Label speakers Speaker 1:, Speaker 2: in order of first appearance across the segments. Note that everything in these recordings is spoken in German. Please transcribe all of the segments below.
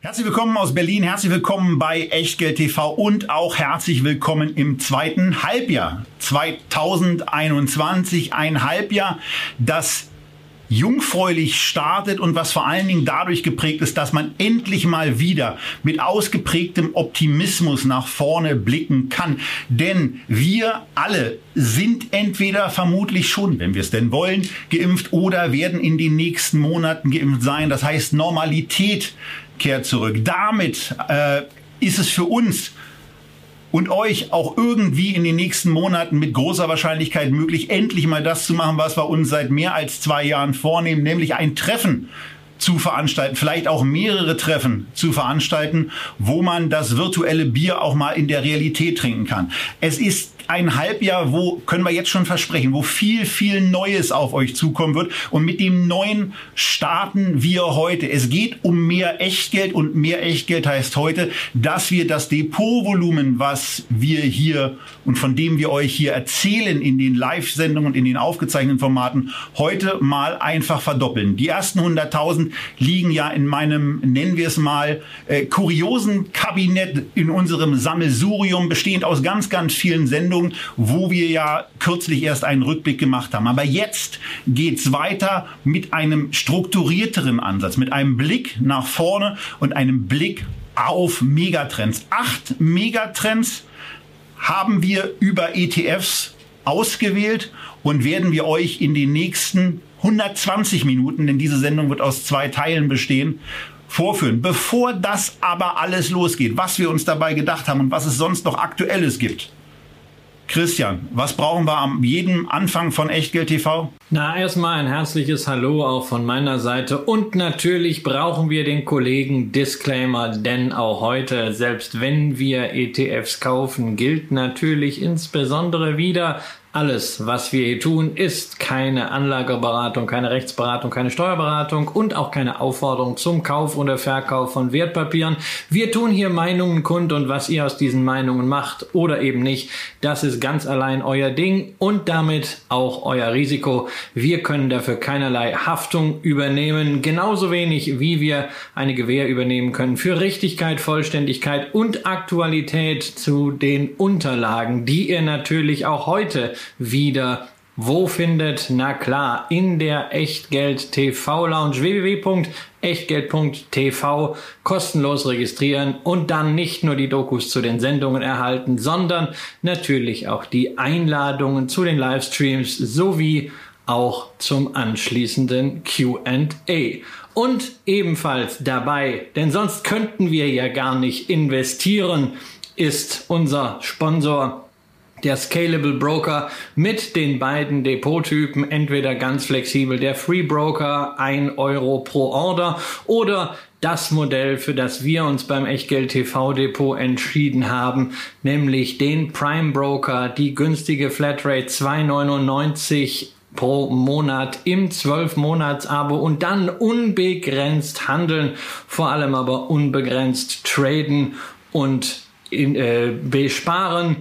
Speaker 1: Herzlich willkommen aus Berlin, herzlich willkommen bei Echtgeld TV und auch herzlich willkommen im zweiten Halbjahr 2021, ein Halbjahr, das jungfräulich startet und was vor allen Dingen dadurch geprägt ist, dass man endlich mal wieder mit ausgeprägtem Optimismus nach vorne blicken kann. Denn wir alle sind entweder vermutlich schon, wenn wir es denn wollen, geimpft oder werden in den nächsten Monaten geimpft sein. Das heißt, Normalität kehrt zurück. Damit äh, ist es für uns und euch auch irgendwie in den nächsten Monaten mit großer Wahrscheinlichkeit möglich, endlich mal das zu machen, was wir uns seit mehr als zwei Jahren vornehmen, nämlich ein Treffen zu veranstalten, vielleicht auch mehrere Treffen zu veranstalten, wo man das virtuelle Bier auch mal in der Realität trinken kann. Es ist ein Halbjahr, wo, können wir jetzt schon versprechen, wo viel, viel Neues auf euch zukommen wird. Und mit dem Neuen starten wir heute. Es geht um mehr Echtgeld und mehr Echtgeld heißt heute, dass wir das Depotvolumen, was wir hier und von dem wir euch hier erzählen in den Live-Sendungen und in den aufgezeichneten Formaten, heute mal einfach verdoppeln. Die ersten 100.000 liegen ja in meinem, nennen wir es mal, äh, kuriosen Kabinett in unserem Sammelsurium, bestehend aus ganz, ganz vielen Sendungen Sendung, wo wir ja kürzlich erst einen Rückblick gemacht haben. Aber jetzt geht's weiter mit einem strukturierteren Ansatz, mit einem Blick nach vorne und einem Blick auf Megatrends. Acht Megatrends haben wir über ETFs ausgewählt und werden wir euch in den nächsten 120 Minuten, denn diese Sendung wird aus zwei Teilen bestehen, vorführen. Bevor das aber alles losgeht, was wir uns dabei gedacht haben und was es sonst noch Aktuelles gibt, Christian, was brauchen wir am jedem Anfang von Echtgeld TV?
Speaker 2: Na, erstmal ein herzliches Hallo auch von meiner Seite und natürlich brauchen wir den Kollegen Disclaimer, denn auch heute, selbst wenn wir ETFs kaufen, gilt natürlich insbesondere wieder, alles, was wir hier tun, ist keine Anlageberatung, keine Rechtsberatung, keine Steuerberatung und auch keine Aufforderung zum Kauf oder Verkauf von Wertpapieren. Wir tun hier Meinungen kund und was ihr aus diesen Meinungen macht oder eben nicht, das ist ganz allein euer Ding und damit auch euer Risiko. Wir können dafür keinerlei Haftung übernehmen, genauso wenig wie wir eine Gewähr übernehmen können für Richtigkeit, Vollständigkeit und Aktualität zu den Unterlagen, die ihr natürlich auch heute wieder wo findet? Na klar, in der Echtgeld TV Lounge www.echtgeld.tv kostenlos registrieren und dann nicht nur die Dokus zu den Sendungen erhalten, sondern natürlich auch die Einladungen zu den Livestreams sowie auch zum anschließenden Q&A. Und ebenfalls dabei, denn sonst könnten wir ja gar nicht investieren, ist unser Sponsor der Scalable Broker mit den beiden Depottypen, entweder ganz flexibel der Free Broker, ein Euro pro Order oder das Modell, für das wir uns beim Echtgeld TV Depot entschieden haben, nämlich den Prime Broker, die günstige Flatrate 2,99 pro Monat im 12-Monats-Abo und dann unbegrenzt handeln, vor allem aber unbegrenzt traden und in, äh, besparen.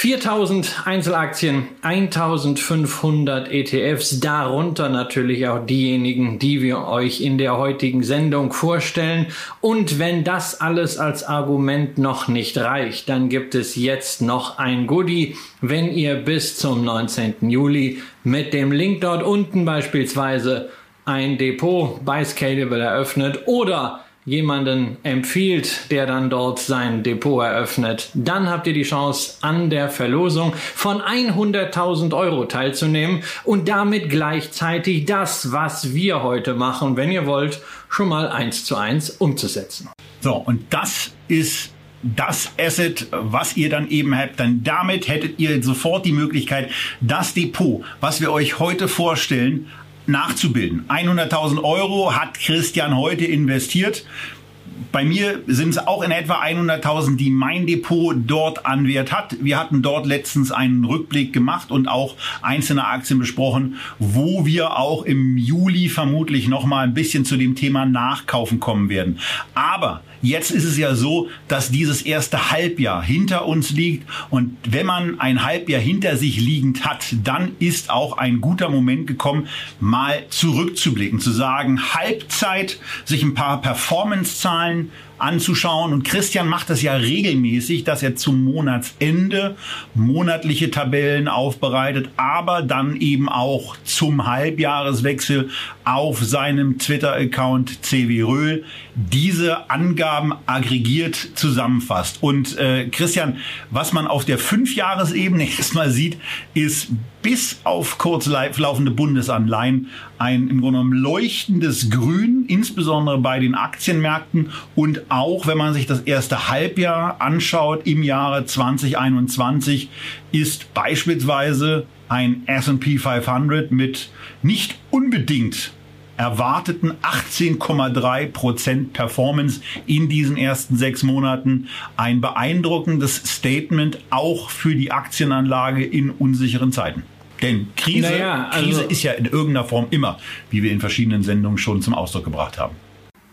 Speaker 2: 4000 Einzelaktien, 1500 ETFs, darunter natürlich auch diejenigen, die wir euch in der heutigen Sendung vorstellen. Und wenn das alles als Argument noch nicht reicht, dann gibt es jetzt noch ein Goodie, wenn ihr bis zum 19. Juli mit dem Link dort unten beispielsweise ein Depot bei Scalable eröffnet oder jemanden empfiehlt, der dann dort sein Depot eröffnet, dann habt ihr die Chance, an der Verlosung von 100.000 Euro teilzunehmen und damit gleichzeitig das, was wir heute machen, wenn ihr wollt, schon mal eins zu eins umzusetzen.
Speaker 1: So, und das ist das Asset, was ihr dann eben habt, dann damit hättet ihr sofort die Möglichkeit, das Depot, was wir euch heute vorstellen, nachzubilden. 100.000 Euro hat Christian heute investiert. bei mir sind es auch in etwa 100.000, die mein Depot dort an Wert hat. Wir hatten dort letztens einen Rückblick gemacht und auch einzelne Aktien besprochen, wo wir auch im Juli vermutlich noch mal ein bisschen zu dem Thema Nachkaufen kommen werden. Aber Jetzt ist es ja so, dass dieses erste Halbjahr hinter uns liegt. Und wenn man ein Halbjahr hinter sich liegend hat, dann ist auch ein guter Moment gekommen, mal zurückzublicken, zu sagen, Halbzeit, sich ein paar Performance-Zahlen anzuschauen. Und Christian macht das ja regelmäßig, dass er zum Monatsende monatliche Tabellen aufbereitet, aber dann eben auch zum Halbjahreswechsel auf seinem Twitter-Account CW Röhl diese Angaben aggregiert zusammenfasst. Und äh, Christian, was man auf der Fünfjahresebene erstmal sieht, ist bis auf kurz laufende Bundesanleihen ein im Grunde genommen leuchtendes Grün, insbesondere bei den Aktienmärkten. Und auch wenn man sich das erste Halbjahr anschaut im Jahre 2021 ist beispielsweise ein S&P 500 mit nicht unbedingt erwarteten 18,3 Prozent Performance in diesen ersten sechs Monaten. Ein beeindruckendes Statement auch für die Aktienanlage in unsicheren Zeiten. Denn Krise, naja, also Krise ist ja in irgendeiner Form immer, wie wir in verschiedenen Sendungen schon zum Ausdruck gebracht haben.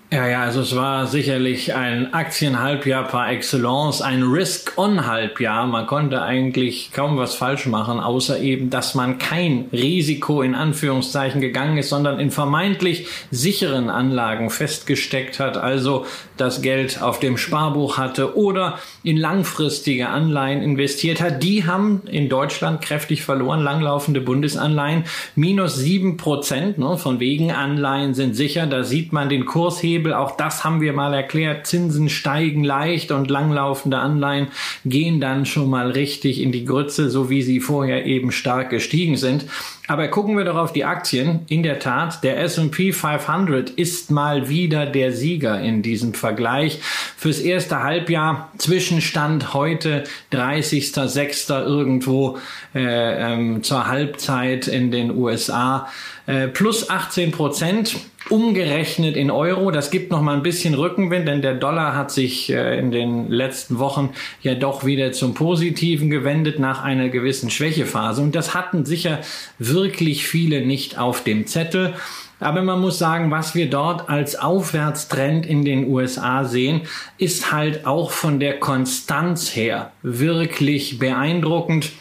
Speaker 2: Ja, ja, also es war sicherlich ein Aktienhalbjahr par excellence, ein Risk-on-Halbjahr. Man konnte eigentlich kaum was falsch machen, außer eben, dass man kein Risiko in Anführungszeichen gegangen ist, sondern in vermeintlich sicheren Anlagen festgesteckt hat, also das Geld auf dem Sparbuch hatte oder in langfristige Anleihen investiert hat. Die haben in Deutschland kräftig verloren, langlaufende Bundesanleihen, minus sieben Prozent, ne, von wegen Anleihen sind sicher, da sieht man den Kurshebel Hebel, auch das haben wir mal erklärt, Zinsen steigen leicht und langlaufende Anleihen gehen dann schon mal richtig in die Grütze, so wie sie vorher eben stark gestiegen sind. Aber gucken wir doch auf die Aktien. In der Tat, der S&P 500 ist mal wieder der Sieger in diesem Vergleich. Fürs erste Halbjahr Zwischenstand heute 30.06. irgendwo äh, ähm, zur Halbzeit in den USA. Äh, plus 18 Prozent umgerechnet in Euro. Das gibt noch mal ein bisschen Rückenwind, denn der Dollar hat sich äh, in den letzten Wochen ja doch wieder zum Positiven gewendet nach einer gewissen Schwächephase. Und das hatten sicher wirklich viele nicht auf dem Zettel. Aber man muss sagen, was wir dort als Aufwärtstrend in den USA sehen, ist halt auch von der Konstanz her wirklich beeindruckend.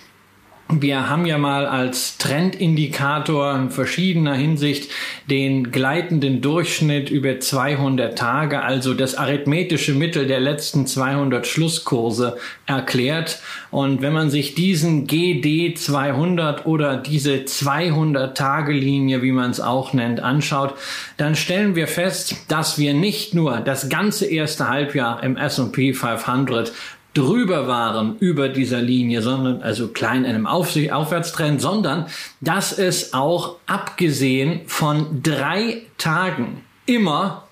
Speaker 2: Wir haben ja mal als Trendindikator in verschiedener Hinsicht den gleitenden Durchschnitt über 200 Tage, also das arithmetische Mittel der letzten 200 Schlusskurse erklärt. Und wenn man sich diesen GD 200 oder diese 200 Tage Linie, wie man es auch nennt, anschaut, dann stellen wir fest, dass wir nicht nur das ganze erste Halbjahr im S&P 500 drüber waren über dieser Linie, sondern also klein in einem Auf Aufwärtstrend, sondern dass es auch abgesehen von drei Tagen immer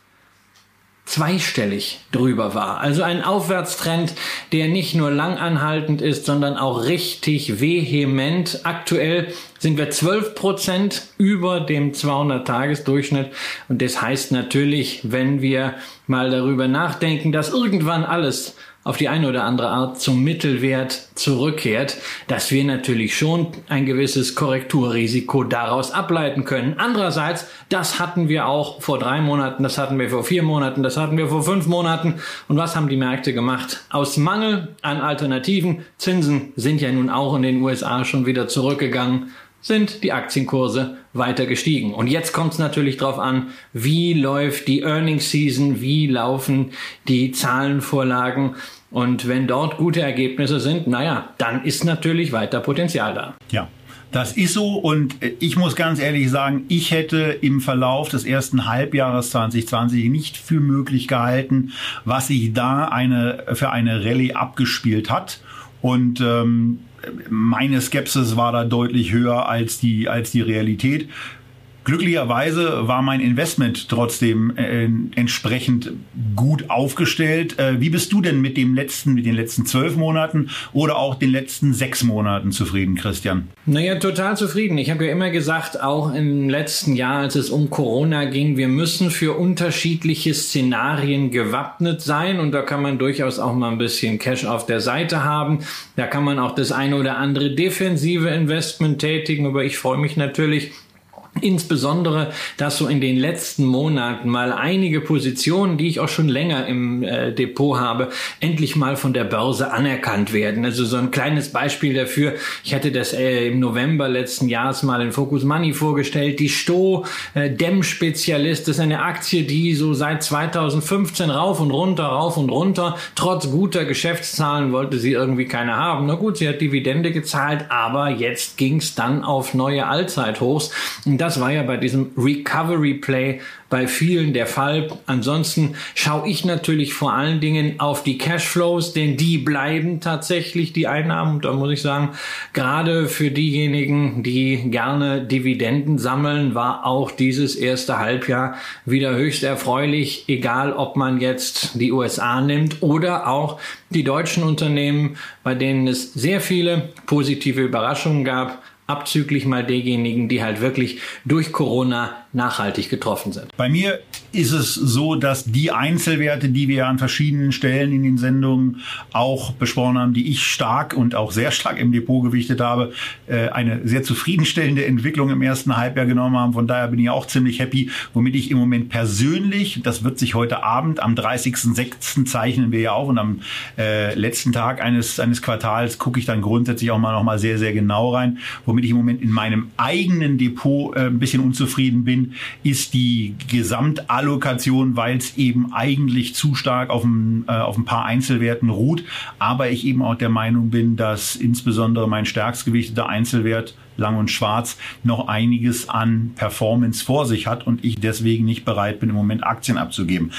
Speaker 2: zweistellig drüber war. Also ein Aufwärtstrend, der nicht nur langanhaltend ist, sondern auch richtig vehement. Aktuell sind wir 12 Prozent über dem 200-Tages-Durchschnitt. Und das heißt natürlich, wenn wir mal darüber nachdenken, dass irgendwann alles auf die eine oder andere Art zum Mittelwert zurückkehrt, dass wir natürlich schon ein gewisses Korrekturrisiko daraus ableiten können. Andererseits, das hatten wir auch vor drei Monaten, das hatten wir vor vier Monaten, das hatten wir vor fünf Monaten. Und was haben die Märkte gemacht? Aus Mangel an Alternativen, Zinsen sind ja nun auch in den USA schon wieder zurückgegangen, sind die Aktienkurse weiter gestiegen. Und jetzt kommt es natürlich darauf an, wie läuft die Earnings Season, wie laufen die Zahlenvorlagen. Und wenn dort gute Ergebnisse sind, naja, dann ist natürlich weiter Potenzial da.
Speaker 1: Ja. Das ist so und ich muss ganz ehrlich sagen, ich hätte im Verlauf des ersten Halbjahres 2020 nicht für möglich gehalten, was sich da eine, für eine Rallye abgespielt hat. Und ähm, meine Skepsis war da deutlich höher als die, als die Realität. Glücklicherweise war mein Investment trotzdem äh, entsprechend gut aufgestellt. Äh, wie bist du denn mit dem letzten, mit den letzten zwölf Monaten oder auch den letzten sechs Monaten zufrieden, Christian?
Speaker 2: Naja, total zufrieden. Ich habe ja immer gesagt, auch im letzten Jahr, als es um Corona ging, wir müssen für unterschiedliche Szenarien gewappnet sein und da kann man durchaus auch mal ein bisschen Cash auf der Seite haben. Da kann man auch das eine oder andere defensive Investment tätigen, aber ich freue mich natürlich, Insbesondere, dass so in den letzten Monaten mal einige Positionen, die ich auch schon länger im äh, Depot habe, endlich mal von der Börse anerkannt werden. Also so ein kleines Beispiel dafür. Ich hatte das äh, im November letzten Jahres mal in Focus Money vorgestellt. Die Sto äh, Dem-Spezialist ist eine Aktie, die so seit 2015 rauf und runter, rauf und runter, trotz guter Geschäftszahlen wollte sie irgendwie keine haben. Na gut, sie hat Dividende gezahlt, aber jetzt ging es dann auf neue Allzeithochs. Und das war ja bei diesem Recovery Play bei vielen der Fall. Ansonsten schaue ich natürlich vor allen Dingen auf die Cashflows, denn die bleiben tatsächlich die Einnahmen. Da muss ich sagen, gerade für diejenigen, die gerne Dividenden sammeln, war auch dieses erste Halbjahr wieder höchst erfreulich, egal ob man jetzt die USA nimmt oder auch die deutschen Unternehmen, bei denen es sehr viele positive Überraschungen gab abzüglich mal derjenigen, die halt wirklich durch Corona nachhaltig getroffen sind.
Speaker 1: Bei mir ist es so, dass die Einzelwerte, die wir an verschiedenen Stellen in den Sendungen auch besprochen haben, die ich stark und auch sehr stark im Depot gewichtet habe, äh, eine sehr zufriedenstellende Entwicklung im ersten Halbjahr genommen haben. Von daher bin ich auch ziemlich happy, womit ich im Moment persönlich, das wird sich heute Abend am 30.06. zeichnen wir ja auch und am äh, letzten Tag eines, eines Quartals gucke ich dann grundsätzlich auch mal noch mal sehr, sehr genau rein, womit ich im Moment in meinem eigenen Depot äh, ein bisschen unzufrieden bin ist die Gesamtallokation, weil es eben eigentlich zu stark auf ein, äh, auf ein paar Einzelwerten ruht. Aber ich eben auch der Meinung bin, dass insbesondere mein stärkstgewichteter Einzelwert Lang und Schwarz noch einiges an Performance vor sich hat und ich deswegen nicht bereit bin, im Moment Aktien abzugeben.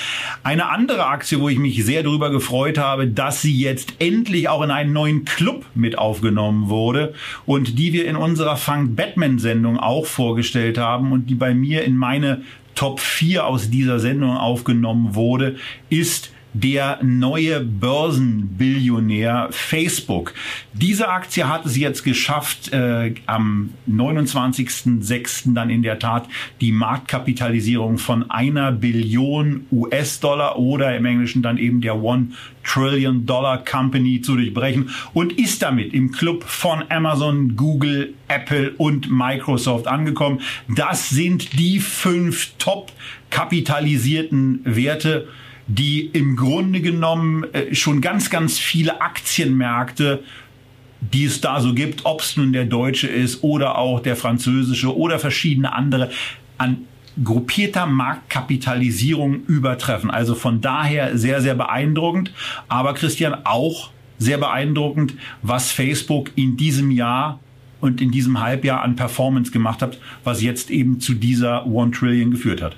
Speaker 1: Eine andere Aktie, wo ich mich sehr darüber gefreut habe, dass sie jetzt endlich auch in einen neuen Club mit aufgenommen wurde und die wir in unserer Funk Batman Sendung auch vorgestellt haben und die bei mir in meine Top 4 aus dieser Sendung aufgenommen wurde, ist der neue Börsenbillionär Facebook. Diese Aktie hat es jetzt geschafft, äh, am 29.06. dann in der Tat die Marktkapitalisierung von einer Billion US-Dollar oder im Englischen dann eben der One Trillion Dollar Company zu durchbrechen und ist damit im Club von Amazon, Google, Apple und Microsoft angekommen. Das sind die fünf top kapitalisierten Werte die im Grunde genommen äh, schon ganz, ganz viele Aktienmärkte die es da so gibt, ob es nun der deutsche ist oder auch der französische oder verschiedene andere, an gruppierter Marktkapitalisierung übertreffen. Also von daher sehr, sehr beeindruckend. Aber Christian, auch sehr beeindruckend, was Facebook in diesem Jahr und in diesem Halbjahr an Performance gemacht hat, was jetzt eben zu dieser One Trillion geführt hat.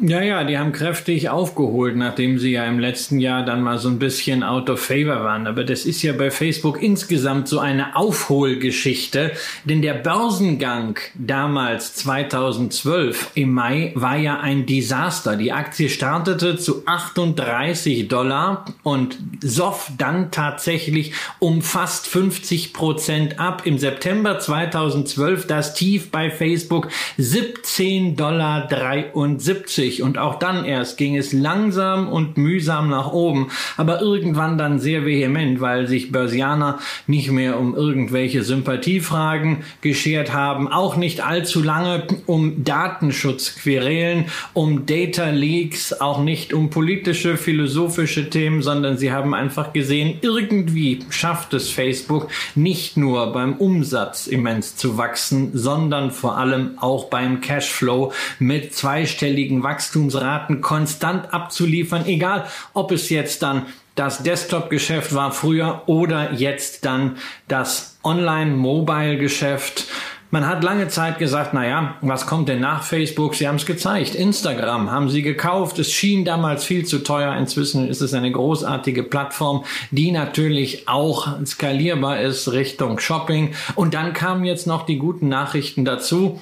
Speaker 2: Ja, ja, die haben kräftig aufgeholt, nachdem sie ja im letzten Jahr dann mal so ein bisschen out of favor waren. Aber das ist ja bei Facebook insgesamt so eine Aufholgeschichte, denn der Börsengang damals 2012 im Mai war ja ein Desaster. Die Aktie startete zu 38 Dollar und soff dann tatsächlich um fast 50 Prozent ab. Im September 2012 das Tief bei Facebook 17 Dollar 73 günstig und auch dann erst ging es langsam und mühsam nach oben, aber irgendwann dann sehr vehement, weil sich Börsianer nicht mehr um irgendwelche Sympathiefragen geschert haben, auch nicht allzu lange um Datenschutzquerelen, um Data Leaks, auch nicht um politische, philosophische Themen, sondern sie haben einfach gesehen, irgendwie schafft es Facebook nicht nur beim Umsatz immens zu wachsen, sondern vor allem auch beim Cashflow mit zweistelligen Wachstum Wachstumsraten konstant abzuliefern, egal ob es jetzt dann das Desktop-Geschäft war früher oder jetzt dann das Online-Mobile-Geschäft. Man hat lange Zeit gesagt, naja, was kommt denn nach Facebook? Sie haben es gezeigt. Instagram haben sie gekauft. Es schien damals viel zu teuer. Inzwischen ist es eine großartige Plattform, die natürlich auch skalierbar ist Richtung Shopping. Und dann kamen jetzt noch die guten Nachrichten dazu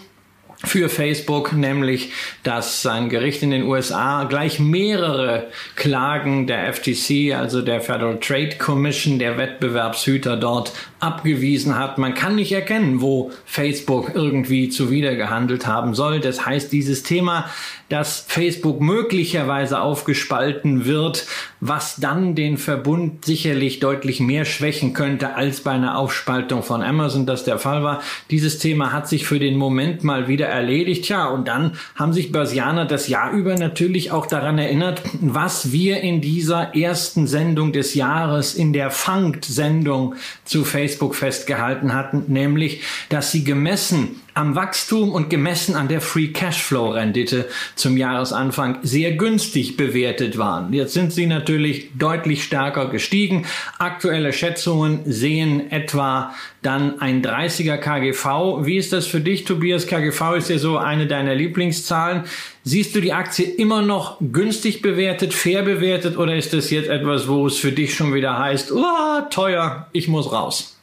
Speaker 2: für Facebook, nämlich dass ein Gericht in den USA gleich mehrere Klagen der FTC, also der Federal Trade Commission, der Wettbewerbshüter dort abgewiesen hat. Man kann nicht erkennen, wo Facebook irgendwie zuwidergehandelt haben soll. Das heißt, dieses Thema, dass Facebook möglicherweise aufgespalten wird, was dann den Verbund sicherlich deutlich mehr schwächen könnte als bei einer Aufspaltung von Amazon das der Fall war. Dieses Thema hat sich für den Moment mal wieder erledigt. Ja, und dann haben sich Börsianer das Jahr über natürlich auch daran erinnert, was wir in dieser ersten Sendung des Jahres, in der Fangt-Sendung zu Facebook Facebook festgehalten hatten, nämlich, dass sie gemessen am Wachstum und gemessen an der Free Cashflow Rendite zum Jahresanfang sehr günstig bewertet waren. Jetzt sind sie natürlich deutlich stärker gestiegen. Aktuelle Schätzungen sehen etwa dann ein 30er KGV. Wie ist das für dich, Tobias? KGV ist ja so eine deiner Lieblingszahlen. Siehst du die Aktie immer noch günstig bewertet, fair bewertet oder ist das jetzt etwas, wo es für dich schon wieder heißt, oh, teuer, ich muss raus?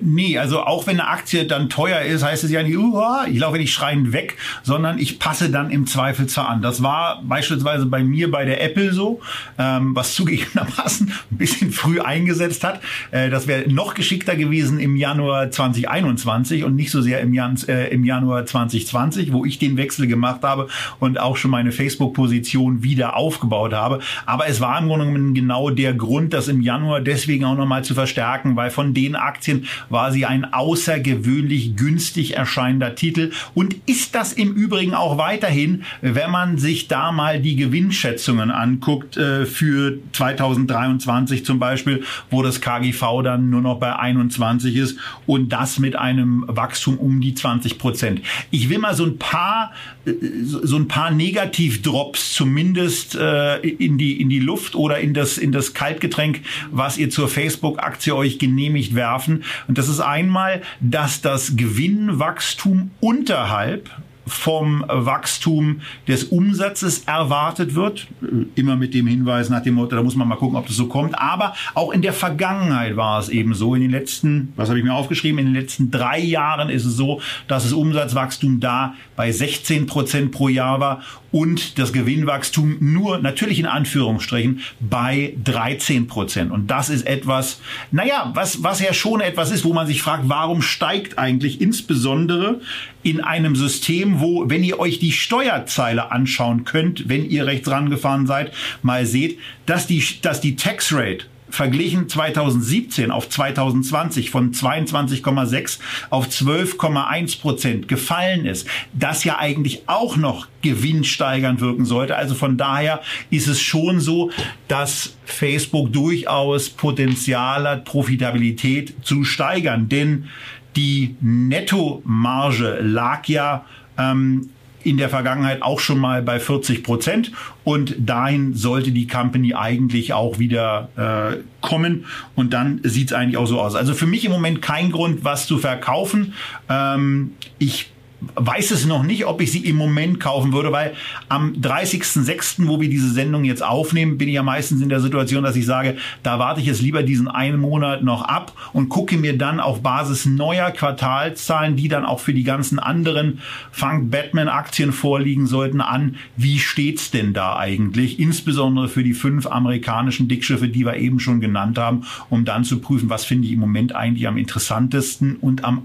Speaker 1: Nee, also auch wenn eine Aktie dann teuer ist, heißt es ja nicht, uh, ich laufe nicht schreiend weg, sondern ich passe dann im Zweifelsfall an. Das war beispielsweise bei mir bei der Apple so, ähm, was zugegebenermaßen ein bisschen früh eingesetzt hat. Äh, das wäre noch geschickter gewesen im Januar 2021 und nicht so sehr im, Jan äh, im Januar 2020, wo ich den Wechsel gemacht habe und auch schon meine Facebook-Position wieder aufgebaut habe. Aber es war im Grunde genommen genau der Grund, das im Januar deswegen auch nochmal zu verstärken, weil von den Aktien, war sie ein außergewöhnlich günstig erscheinender Titel und ist das im Übrigen auch weiterhin, wenn man sich da mal die Gewinnschätzungen anguckt äh, für 2023 zum Beispiel, wo das KGV dann nur noch bei 21 ist und das mit einem Wachstum um die 20 Prozent. Ich will mal so ein paar äh, so ein paar Negativdrops zumindest äh, in die in die Luft oder in das in das Kaltgetränk, was ihr zur Facebook-Aktie euch genehmigt werfen. Und das ist einmal, dass das Gewinnwachstum unterhalb vom Wachstum des Umsatzes erwartet wird. Immer mit dem Hinweis nach dem Motto, da muss man mal gucken, ob das so kommt. Aber auch in der Vergangenheit war es eben so. In den letzten, was habe ich mir aufgeschrieben, in den letzten drei Jahren ist es so, dass das Umsatzwachstum da bei 16 Prozent pro Jahr war und das Gewinnwachstum nur, natürlich in Anführungsstrichen, bei 13 Prozent. Und das ist etwas, naja, was, was ja schon etwas ist, wo man sich fragt, warum steigt eigentlich insbesondere in einem System, wo, wenn ihr euch die Steuerzeile anschauen könnt, wenn ihr rechts rangefahren seid, mal seht, dass die, dass die Tax Rate verglichen 2017 auf 2020 von 22,6 auf 12,1 Prozent gefallen ist, das ja eigentlich auch noch gewinnsteigernd wirken sollte. Also von daher ist es schon so, dass Facebook durchaus Potenzial hat, Profitabilität zu steigern. Denn die Nettomarge lag ja ähm, in der Vergangenheit auch schon mal bei 40 Prozent und dahin sollte die Company eigentlich auch wieder äh, kommen und dann sieht es eigentlich auch so aus. Also für mich im Moment kein Grund, was zu verkaufen. Ähm, ich weiß es noch nicht, ob ich sie im Moment kaufen würde, weil am 30.06., wo wir diese Sendung jetzt aufnehmen, bin ich ja meistens in der Situation, dass ich sage, da warte ich jetzt lieber diesen einen Monat noch ab und gucke mir dann auf Basis neuer Quartalszahlen, die dann auch für die ganzen anderen Funk Batman Aktien vorliegen sollten, an, wie steht's denn da eigentlich, insbesondere für die fünf amerikanischen Dickschiffe, die wir eben schon genannt haben, um dann zu prüfen, was finde ich im Moment eigentlich am interessantesten und am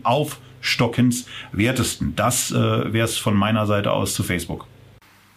Speaker 1: auf stockenswertesten. Das äh, wäre es von meiner Seite aus zu Facebook.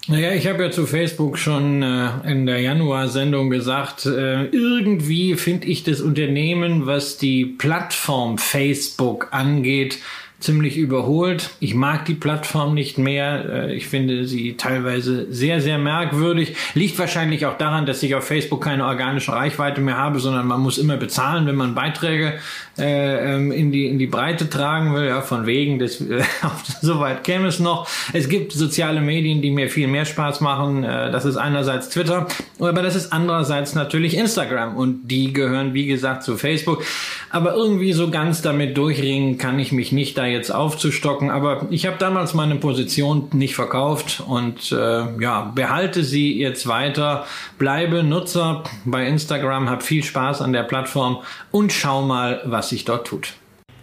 Speaker 2: Naja, ich habe ja zu Facebook schon äh, in der Januar-Sendung gesagt, äh, irgendwie finde ich das Unternehmen, was die Plattform Facebook angeht, ziemlich überholt. Ich mag die Plattform nicht mehr. Äh, ich finde sie teilweise sehr, sehr merkwürdig. Liegt wahrscheinlich auch daran, dass ich auf Facebook keine organische Reichweite mehr habe, sondern man muss immer bezahlen, wenn man Beiträge äh, ähm, in, die, in die Breite tragen will. Ja, von wegen, das, äh, soweit käme es noch. Es gibt soziale Medien, die mir viel mehr Spaß machen. Äh, das ist einerseits Twitter, aber das ist andererseits natürlich Instagram. Und die gehören, wie gesagt, zu Facebook. Aber irgendwie so ganz damit durchringen kann ich mich nicht da jetzt aufzustocken. Aber ich habe damals meine Position nicht verkauft und äh, ja, behalte sie jetzt weiter. Bleibe Nutzer bei Instagram, hab viel Spaß an der Plattform und schau mal, was sich dort tut.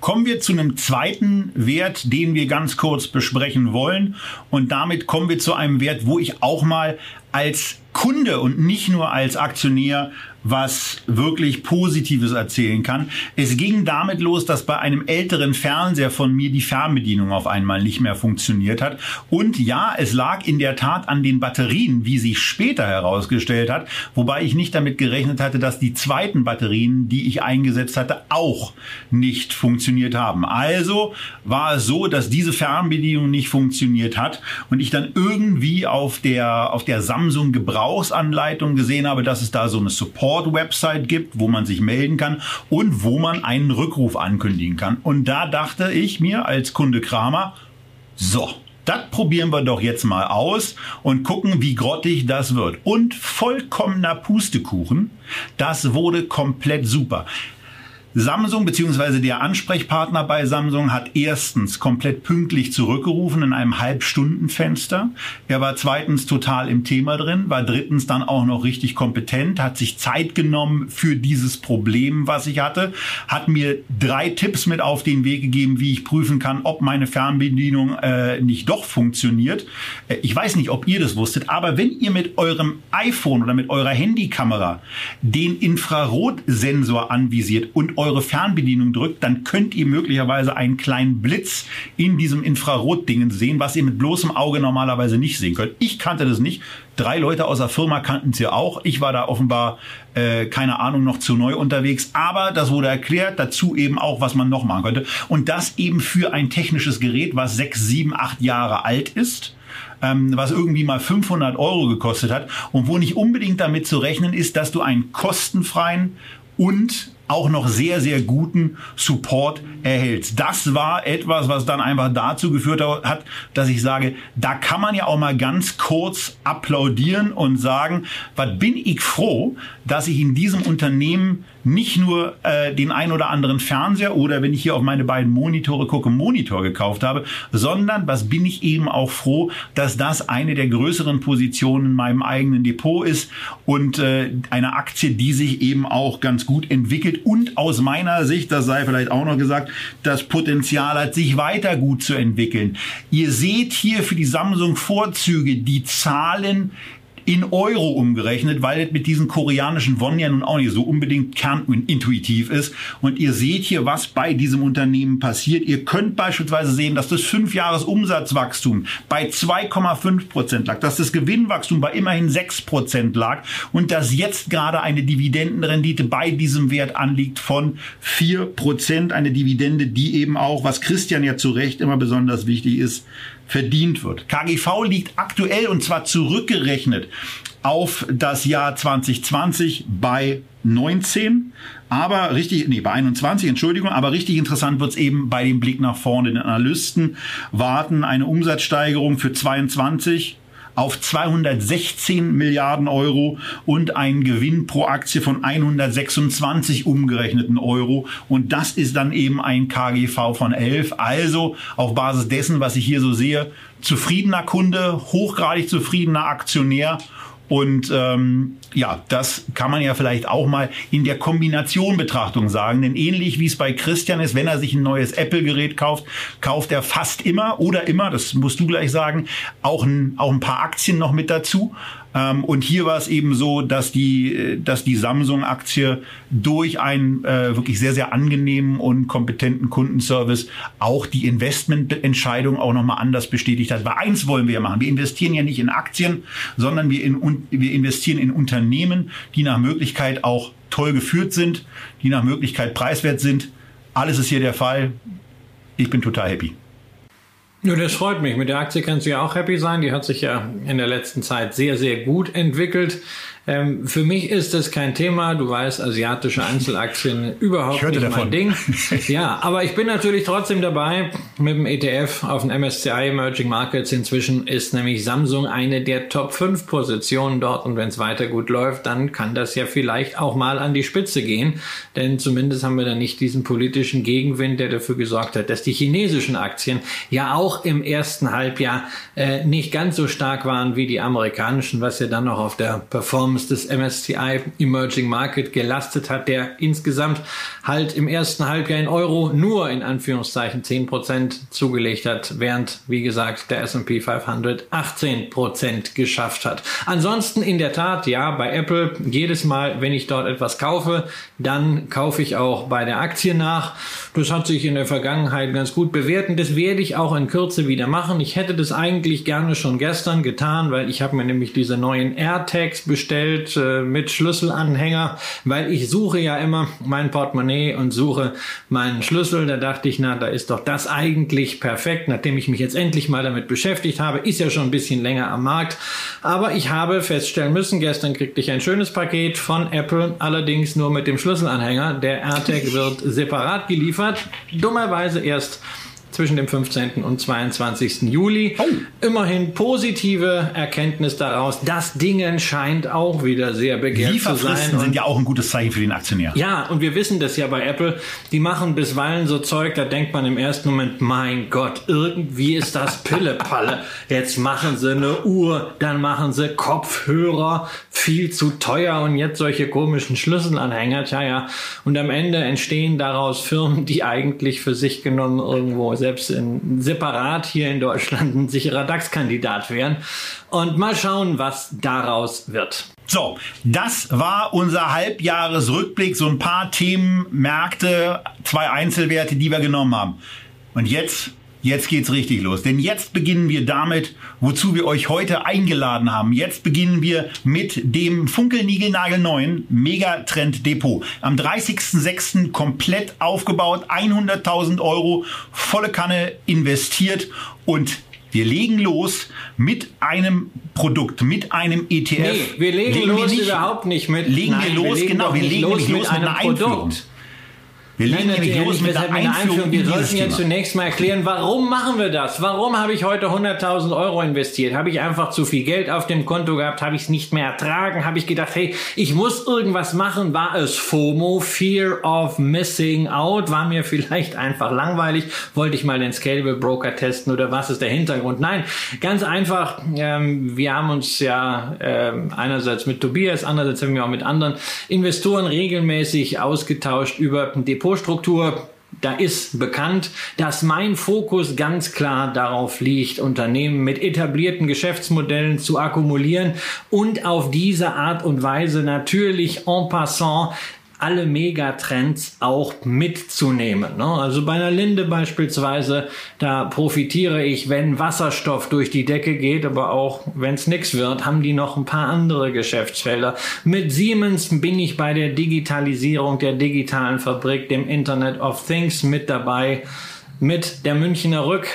Speaker 1: Kommen wir zu einem zweiten Wert, den wir ganz kurz besprechen wollen. Und damit kommen wir zu einem Wert, wo ich auch mal als Kunde und nicht nur als Aktionär was wirklich Positives erzählen kann. Es ging damit los, dass bei einem älteren Fernseher von mir die Fernbedienung auf einmal nicht mehr funktioniert hat. Und ja, es lag in der Tat an den Batterien, wie sich später herausgestellt hat, wobei ich nicht damit gerechnet hatte, dass die zweiten Batterien, die ich eingesetzt hatte, auch nicht funktioniert haben. Also war es so, dass diese Fernbedienung nicht funktioniert hat und ich dann irgendwie auf der, auf der Samsung Gebrauchsanleitung gesehen habe, dass es da so eine Support Support-Website gibt, wo man sich melden kann und wo man einen Rückruf ankündigen kann. Und da dachte ich mir als Kunde Kramer, so, das probieren wir doch jetzt mal aus und gucken, wie grottig das wird. Und vollkommener Pustekuchen, das wurde komplett super. Samsung bzw. der Ansprechpartner bei Samsung hat erstens komplett pünktlich zurückgerufen in einem Halbstundenfenster. Er war zweitens total im Thema drin, war drittens dann auch noch richtig kompetent, hat sich Zeit genommen für dieses Problem, was ich hatte, hat mir drei Tipps mit auf den Weg gegeben, wie ich prüfen kann, ob meine Fernbedienung äh, nicht doch funktioniert. Äh, ich weiß nicht, ob ihr das wusstet, aber wenn ihr mit eurem iPhone oder mit eurer Handykamera den Infrarotsensor anvisiert und eure Fernbedienung drückt, dann könnt ihr möglicherweise einen kleinen Blitz in diesem Infrarotdingen sehen, was ihr mit bloßem Auge normalerweise nicht sehen könnt. Ich kannte das nicht. Drei Leute aus der Firma kannten es ja auch. Ich war da offenbar, äh, keine Ahnung, noch zu neu unterwegs. Aber das wurde erklärt. Dazu eben auch, was man noch machen könnte. Und das eben für ein technisches Gerät, was sechs, sieben, acht Jahre alt ist ähm, was irgendwie mal 500 Euro gekostet hat und wo nicht unbedingt damit zu rechnen ist, dass du einen kostenfreien und auch noch sehr, sehr guten Support erhältst. Das war etwas, was dann einfach dazu geführt hat, dass ich sage, da kann man ja auch mal ganz kurz applaudieren und sagen, was bin ich froh, dass ich in diesem Unternehmen nicht nur äh, den ein oder anderen Fernseher oder wenn ich hier auf meine beiden Monitore gucke, Monitor gekauft habe, sondern was bin ich eben auch froh, dass das eine der größeren Positionen in meinem eigenen Depot ist und äh, eine Aktie, die sich eben auch ganz gut entwickelt und aus meiner Sicht, das sei vielleicht auch noch gesagt, das Potenzial hat, sich weiter gut zu entwickeln. Ihr seht hier für die Samsung Vorzüge die Zahlen in Euro umgerechnet, weil es mit diesen koreanischen Won ja nun auch nicht so unbedingt kernintuitiv ist. Und ihr seht hier, was bei diesem Unternehmen passiert. Ihr könnt beispielsweise sehen, dass das Fünfjahresumsatzwachstum bei 2,5 Prozent lag, dass das Gewinnwachstum bei immerhin 6 Prozent lag und dass jetzt gerade eine Dividendenrendite bei diesem Wert anliegt von 4 Prozent. Eine Dividende, die eben auch, was Christian ja zu Recht immer besonders wichtig ist, verdient wird. KGV liegt aktuell und zwar zurückgerechnet auf das Jahr 2020 bei 19. Aber richtig, nee, bei 21, Entschuldigung, aber richtig interessant wird's eben bei dem Blick nach vorne. Den Analysten warten eine Umsatzsteigerung für 22 auf 216 Milliarden Euro und einen Gewinn pro Aktie von 126 umgerechneten Euro. Und das ist dann eben ein KGV von 11. Also auf Basis dessen, was ich hier so sehe, zufriedener Kunde, hochgradig zufriedener Aktionär und ähm, ja, das kann man ja vielleicht auch mal in der Kombination Betrachtung sagen. Denn ähnlich wie es bei Christian ist, wenn er sich ein neues Apple-Gerät kauft, kauft er fast immer oder immer, das musst du gleich sagen, auch ein, auch ein paar Aktien noch mit dazu. Ähm, und hier war es eben so, dass die, dass die Samsung-Aktie durch einen äh, wirklich sehr, sehr angenehmen und kompetenten Kundenservice auch die Investmententscheidung auch nochmal anders bestätigt hat. Weil eins wollen wir ja machen. Wir investieren ja nicht in Aktien, sondern wir, in, wir investieren in Unternehmen, die nach Möglichkeit auch toll geführt sind, die nach Möglichkeit preiswert sind. Alles ist hier der Fall. Ich bin total happy.
Speaker 2: Ja, das freut mich. Mit der Aktie kannst du ja auch happy sein. Die hat sich ja in der letzten Zeit sehr, sehr gut entwickelt. Ähm, für mich ist das kein Thema. Du weißt, asiatische Einzelaktien überhaupt nicht davon. mein Ding. Ja, aber ich bin natürlich trotzdem dabei mit dem ETF auf den MSCI Emerging Markets. Inzwischen ist nämlich Samsung eine der Top 5 Positionen dort. Und wenn es weiter gut läuft, dann kann das ja vielleicht auch mal an die Spitze gehen. Denn zumindest haben wir dann nicht diesen politischen Gegenwind, der dafür gesorgt hat, dass die chinesischen Aktien ja auch im ersten Halbjahr äh, nicht ganz so stark waren wie die amerikanischen, was ja dann noch auf der Performance Wachstums des MSCI Emerging Market gelastet hat, der insgesamt halt im ersten Halbjahr in Euro nur in Anführungszeichen 10% zugelegt hat, während, wie gesagt, der S&P 500 18% geschafft hat. Ansonsten in der Tat, ja, bei Apple jedes Mal, wenn ich dort etwas kaufe, dann kaufe ich auch bei der Aktie nach. Das hat sich in der Vergangenheit ganz gut bewährt und das werde ich auch in Kürze wieder machen. Ich hätte das eigentlich gerne schon gestern getan, weil ich habe mir nämlich diese neuen AirTags bestellt äh, mit Schlüsselanhänger, weil ich suche ja immer mein Portemonnaie und suche meinen Schlüssel. Da dachte ich, na, da ist doch das eigentlich perfekt, nachdem ich mich jetzt endlich mal damit beschäftigt habe. Ist ja schon ein bisschen länger am Markt. Aber ich habe feststellen müssen, gestern kriegte ich ein schönes Paket von Apple, allerdings nur mit dem Schlüsselanhänger. Der AirTag wird separat geliefert. Dummerweise erst zwischen dem 15. und 22. Juli. Oh. Immerhin positive Erkenntnis daraus. Das Dingen scheint auch wieder sehr begehrt zu sein.
Speaker 1: sind ja auch ein gutes Zeichen für den Aktionär.
Speaker 2: Ja, und wir wissen das ja bei Apple. Die machen bisweilen so Zeug, da denkt man im ersten Moment, mein Gott, irgendwie ist das Pillepalle. Jetzt machen sie eine Uhr, dann machen sie Kopfhörer, viel zu teuer und jetzt solche komischen Schlüsselanhänger. Tja, ja. Und am Ende entstehen daraus Firmen, die eigentlich für sich genommen irgendwo selbst in, separat hier in Deutschland ein sicherer DAX-Kandidat wären. Und mal schauen, was daraus wird.
Speaker 1: So, das war unser Halbjahresrückblick. So ein paar Themen, Märkte, zwei Einzelwerte, die wir genommen haben. Und jetzt Jetzt geht's richtig los. Denn jetzt beginnen wir damit, wozu wir euch heute eingeladen haben. Jetzt beginnen wir mit dem Funkelnigelnagelneuen Megatrend Depot. Am 30.06. komplett aufgebaut, 100.000 Euro, volle Kanne investiert und wir legen los mit einem Produkt, mit einem ETF. Nee,
Speaker 2: wir legen, legen los wir nicht, überhaupt nicht mit.
Speaker 1: Legen Nein, wir los, wir legen genau, wir legen los mit, mit einer Einführung.
Speaker 2: Wir legen Nein, nämlich los mit der Einführung. Wir sollten jetzt zunächst mal erklären, warum machen wir das? Warum habe ich heute 100.000 Euro investiert? Habe ich einfach zu viel Geld auf dem Konto gehabt? Habe ich es nicht mehr ertragen? Habe ich gedacht, hey, ich muss irgendwas machen? War es FOMO, Fear of Missing Out? War mir vielleicht einfach langweilig? Wollte ich mal den Scalable Broker testen oder was ist der Hintergrund? Nein, ganz einfach. Ähm, wir haben uns ja ähm, einerseits mit Tobias, andererseits haben wir auch mit anderen Investoren regelmäßig ausgetauscht über Depot Depotstruktur, da ist bekannt, dass mein Fokus ganz klar darauf liegt, Unternehmen mit etablierten Geschäftsmodellen zu akkumulieren und auf diese Art und Weise natürlich en passant alle Megatrends auch mitzunehmen. Ne? Also bei einer Linde beispielsweise, da profitiere ich, wenn Wasserstoff durch die Decke geht, aber auch wenn es nichts wird, haben die noch ein paar andere Geschäftsfelder. Mit Siemens bin ich bei der Digitalisierung der digitalen Fabrik, dem Internet of Things mit dabei. Mit der Münchner Rück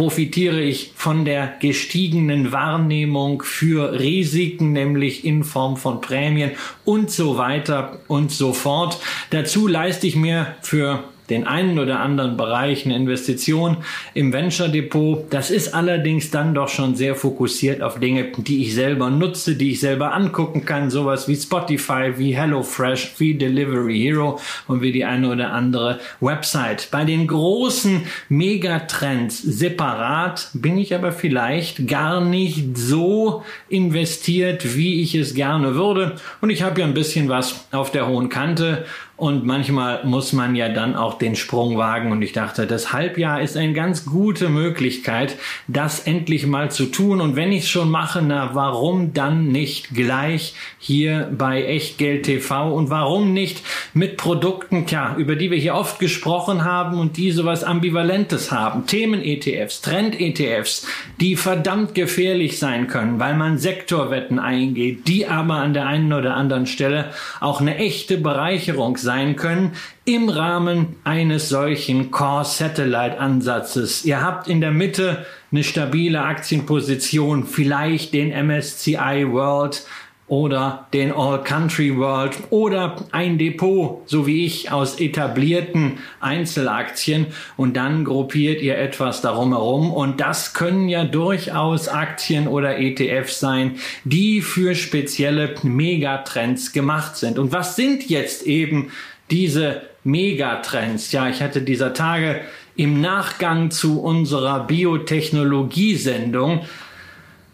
Speaker 2: profitiere ich von der gestiegenen Wahrnehmung für Risiken, nämlich in Form von Prämien und so weiter und so fort. Dazu leiste ich mir für den einen oder anderen Bereich eine Investition im Venture Depot. Das ist allerdings dann doch schon sehr fokussiert auf Dinge, die ich selber nutze, die ich selber angucken kann, sowas wie Spotify, wie HelloFresh, wie Delivery Hero und wie die eine oder andere Website. Bei den großen Megatrends separat bin ich aber vielleicht gar nicht so investiert, wie ich es gerne würde. Und ich habe ja ein bisschen was auf der hohen Kante und manchmal muss man ja dann auch den Sprung wagen. Und ich dachte, das Halbjahr ist eine ganz gute Möglichkeit, das endlich mal zu tun. Und wenn ich es schon mache, na, warum dann nicht gleich hier bei Echtgeld TV? Und warum nicht mit Produkten, tja, über die wir hier oft gesprochen haben und die sowas Ambivalentes haben? Themen-ETFs, Trend-ETFs, die verdammt gefährlich sein können, weil man Sektorwetten eingeht, die aber an der einen oder anderen Stelle auch eine echte Bereicherung sein sein können im Rahmen eines solchen Core-Satellite-Ansatzes. Ihr habt in der Mitte eine stabile Aktienposition, vielleicht den MSCI World oder den All Country World oder ein Depot, so wie ich, aus etablierten Einzelaktien und dann gruppiert ihr etwas darum herum und das können ja durchaus Aktien oder ETFs sein, die für spezielle Megatrends gemacht sind. Und was sind jetzt eben diese Megatrends? Ja, ich hatte dieser Tage im Nachgang zu unserer Biotechnologie-Sendung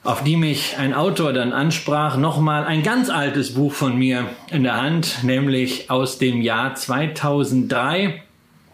Speaker 2: auf die mich ein Autor dann ansprach, nochmal ein ganz altes Buch von mir in der Hand, nämlich aus dem Jahr 2003.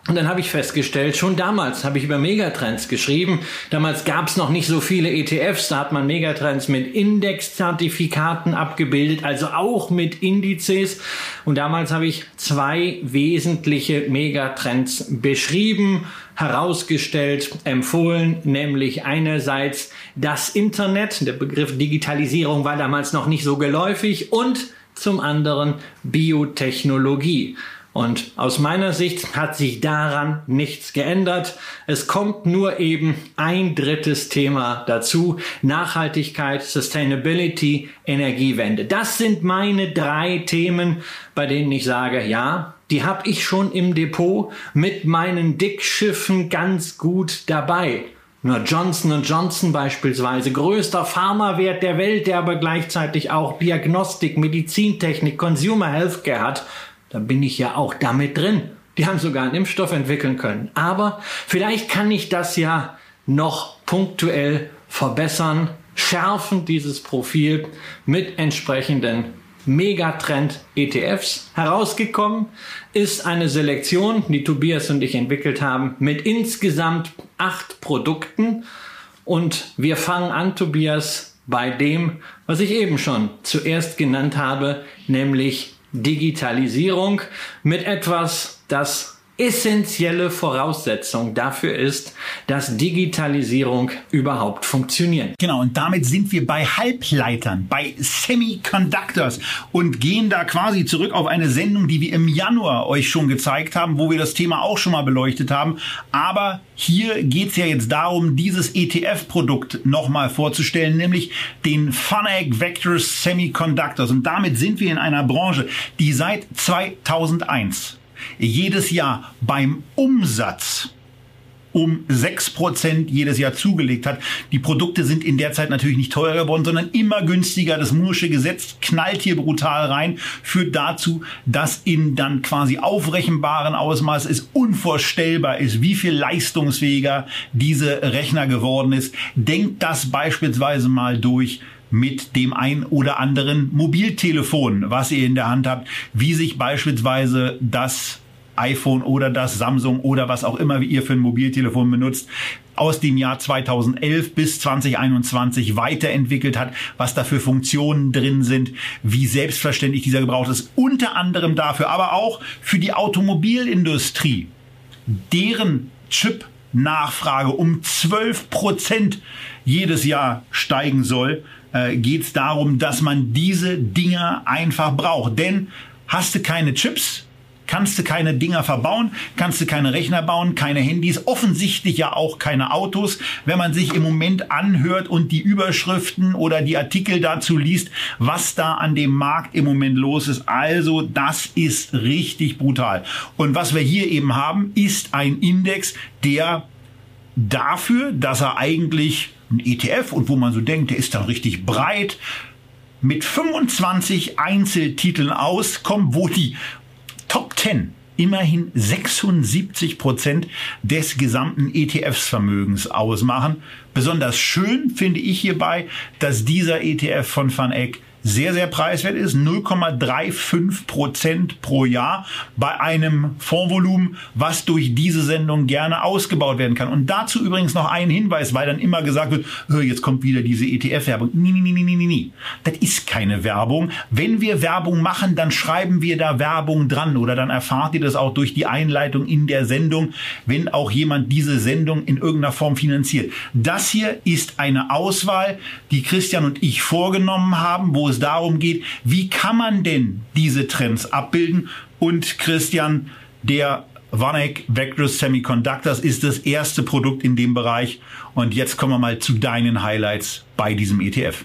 Speaker 2: Und dann habe ich festgestellt, schon damals habe ich über Megatrends geschrieben. Damals gab es noch nicht so viele ETFs, da hat man Megatrends mit Indexzertifikaten abgebildet, also auch mit Indizes. Und damals habe ich zwei wesentliche Megatrends beschrieben, herausgestellt, empfohlen, nämlich einerseits das Internet, der Begriff Digitalisierung war damals noch nicht so geläufig und zum anderen Biotechnologie. Und aus meiner Sicht hat sich daran nichts geändert. Es kommt nur eben ein drittes Thema dazu. Nachhaltigkeit, Sustainability, Energiewende. Das sind meine drei Themen, bei denen ich sage, ja, die habe ich schon im Depot mit meinen Dickschiffen ganz gut dabei. Nur Johnson Johnson beispielsweise, größter Pharmawert der Welt, der aber gleichzeitig auch Diagnostik, Medizintechnik, Consumer Healthcare hat, da bin ich ja auch damit drin. Die haben sogar einen Impfstoff entwickeln können. Aber vielleicht kann ich das ja noch punktuell verbessern, schärfen dieses Profil mit entsprechenden Megatrend ETFs. Herausgekommen ist eine Selektion, die Tobias und ich entwickelt haben, mit insgesamt acht Produkten. Und wir fangen an, Tobias, bei dem, was ich eben schon zuerst genannt habe, nämlich Digitalisierung mit etwas, das essentielle Voraussetzung dafür ist, dass Digitalisierung überhaupt funktioniert.
Speaker 1: Genau, und damit sind wir bei Halbleitern, bei Semiconductors und gehen da quasi zurück auf eine Sendung, die wir im Januar euch schon gezeigt haben, wo wir das Thema auch schon mal beleuchtet haben. Aber hier geht es ja jetzt darum, dieses ETF-Produkt nochmal vorzustellen, nämlich den FUNEG Vectors Semiconductors. Und damit sind wir in einer Branche, die seit 2001 jedes Jahr beim Umsatz um 6% jedes Jahr zugelegt hat. Die Produkte sind in der Zeit natürlich nicht teurer geworden, sondern immer günstiger. Das Mursche Gesetz knallt hier brutal rein, führt dazu, dass in dann quasi aufrechenbaren Ausmaß es unvorstellbar ist, wie viel leistungsfähiger diese Rechner geworden ist. Denkt das beispielsweise mal durch mit dem ein oder anderen Mobiltelefon, was ihr in der Hand habt, wie sich beispielsweise das iPhone oder das Samsung oder was auch immer ihr für ein Mobiltelefon benutzt, aus dem Jahr 2011 bis 2021 weiterentwickelt hat, was da für Funktionen drin sind, wie selbstverständlich dieser gebraucht ist, unter anderem dafür, aber auch für die Automobilindustrie, deren Chip Nachfrage um 12 Prozent jedes Jahr steigen soll, äh, geht es darum, dass man diese Dinger einfach braucht. Denn hast du keine Chips, kannst du keine Dinger verbauen, kannst du keine Rechner bauen, keine Handys, offensichtlich ja auch keine Autos. Wenn man sich im Moment anhört und die Überschriften oder die Artikel dazu liest, was da an dem Markt im Moment los ist, also das ist richtig brutal. Und was wir hier eben haben, ist ein Index, der dafür, dass er eigentlich ein ETF und wo man so denkt, der ist dann richtig breit, mit 25 Einzeltiteln auskommt, wo die Top 10 immerhin 76 Prozent des gesamten ETFs-Vermögens ausmachen. Besonders schön finde ich hierbei, dass dieser ETF von Van Eck sehr, sehr preiswert ist. 0,35 Prozent pro Jahr bei einem Fondsvolumen, was durch diese Sendung gerne ausgebaut werden kann. Und dazu übrigens noch ein Hinweis, weil dann immer gesagt wird, jetzt kommt wieder diese ETF-Werbung. Nee, nee, nee, nee, nee, nee. Das ist keine Werbung. Wenn wir Werbung machen, dann schreiben wir da Werbung dran oder dann erfahrt ihr das auch durch die Einleitung in der Sendung, wenn auch jemand diese Sendung in irgendeiner Form finanziert. Das hier ist eine Auswahl, die Christian und ich vorgenommen haben, wo es darum geht, wie kann man denn diese Trends abbilden? Und Christian, der Vanek Vectors Semiconductors ist das erste Produkt in dem Bereich. Und jetzt kommen wir mal zu deinen Highlights bei diesem ETF.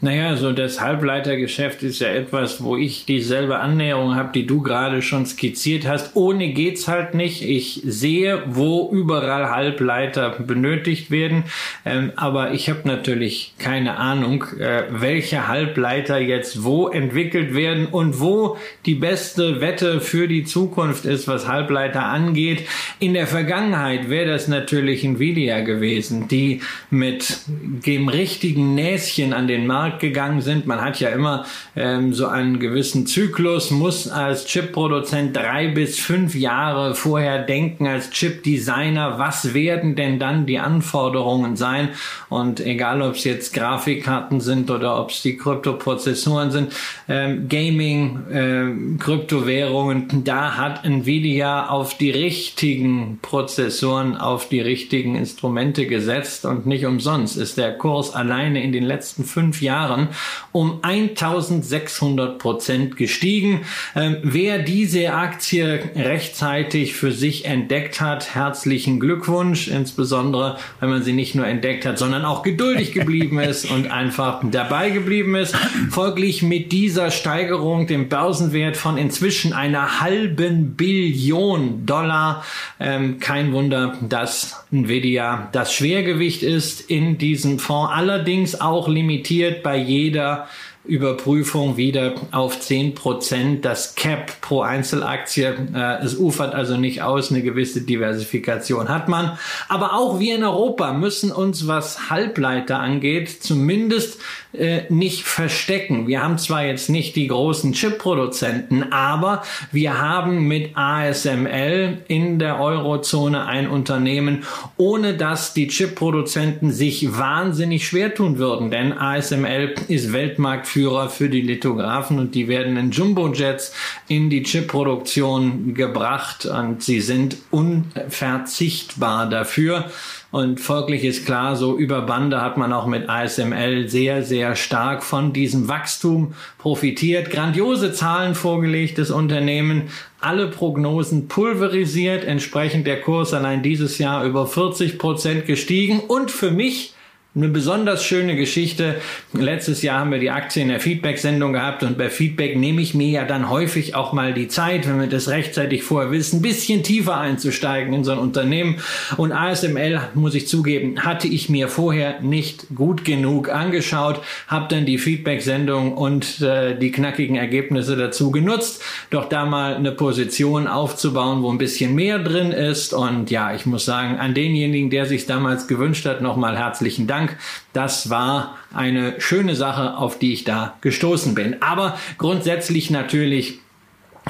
Speaker 2: Naja, so das Halbleitergeschäft ist ja etwas, wo ich dieselbe Annäherung habe, die du gerade schon skizziert hast. Ohne geht's halt nicht. Ich sehe, wo überall Halbleiter benötigt werden, ähm, aber ich habe natürlich keine Ahnung, äh, welche Halbleiter jetzt wo entwickelt werden und wo die beste Wette für die Zukunft ist, was Halbleiter angeht. In der Vergangenheit wäre das natürlich Nvidia gewesen, die mit dem richtigen Näschen an den Markt Markt gegangen sind. Man hat ja immer ähm, so einen gewissen Zyklus, muss als Chip-Produzent drei bis fünf Jahre vorher denken, als Chip-Designer, was werden denn dann die Anforderungen sein? Und egal, ob es jetzt Grafikkarten sind oder ob es die Kryptoprozessoren sind, ähm, Gaming, ähm, Kryptowährungen, da hat Nvidia auf die richtigen Prozessoren, auf die richtigen Instrumente gesetzt und nicht umsonst ist der Kurs alleine in den letzten fünf Jahren Jahren um 1600 Prozent gestiegen. Ähm, wer diese Aktie rechtzeitig für sich entdeckt hat, herzlichen Glückwunsch, insbesondere wenn man sie nicht nur entdeckt hat, sondern auch geduldig geblieben ist und einfach dabei geblieben ist. Folglich mit dieser Steigerung, dem Börsenwert von inzwischen einer halben Billion Dollar, ähm, kein Wunder, dass Nvidia das Schwergewicht ist in diesem Fonds, allerdings auch limitiert bei jeder Überprüfung wieder auf 10 Prozent. Das Cap pro Einzelaktie, äh, es ufert also nicht aus, eine gewisse Diversifikation hat man. Aber auch wir in Europa müssen uns, was Halbleiter angeht, zumindest äh, nicht verstecken. Wir haben zwar jetzt nicht die großen Chip-Produzenten, aber wir haben mit ASML in der Eurozone ein Unternehmen, ohne dass die Chip-Produzenten sich wahnsinnig schwer tun würden. Denn ASML ist Weltmarktführer für die Lithografen und die werden in Jumbo-Jets in die Chip-Produktion gebracht und sie sind unverzichtbar dafür. Und folglich ist klar, so über Bande hat man auch mit ASML sehr, sehr stark von diesem Wachstum profitiert. Grandiose Zahlen vorgelegt, das Unternehmen, alle Prognosen pulverisiert, entsprechend der Kurs allein dieses Jahr über 40 Prozent gestiegen und für mich eine besonders schöne Geschichte. Letztes Jahr haben wir die Aktie in der Feedback-Sendung gehabt und bei Feedback nehme ich mir ja dann häufig auch mal die Zeit, wenn wir das rechtzeitig vorher wissen, ein bisschen tiefer einzusteigen in so ein Unternehmen. Und ASML, muss ich zugeben, hatte ich mir vorher nicht gut genug angeschaut, habe dann die Feedback-Sendung und äh, die knackigen Ergebnisse dazu genutzt, doch da mal eine Position aufzubauen, wo ein bisschen mehr drin ist. Und ja, ich muss sagen, an denjenigen, der sich damals gewünscht hat, nochmal herzlichen Dank. Dank. Das war eine schöne Sache, auf die ich da gestoßen bin. Aber grundsätzlich natürlich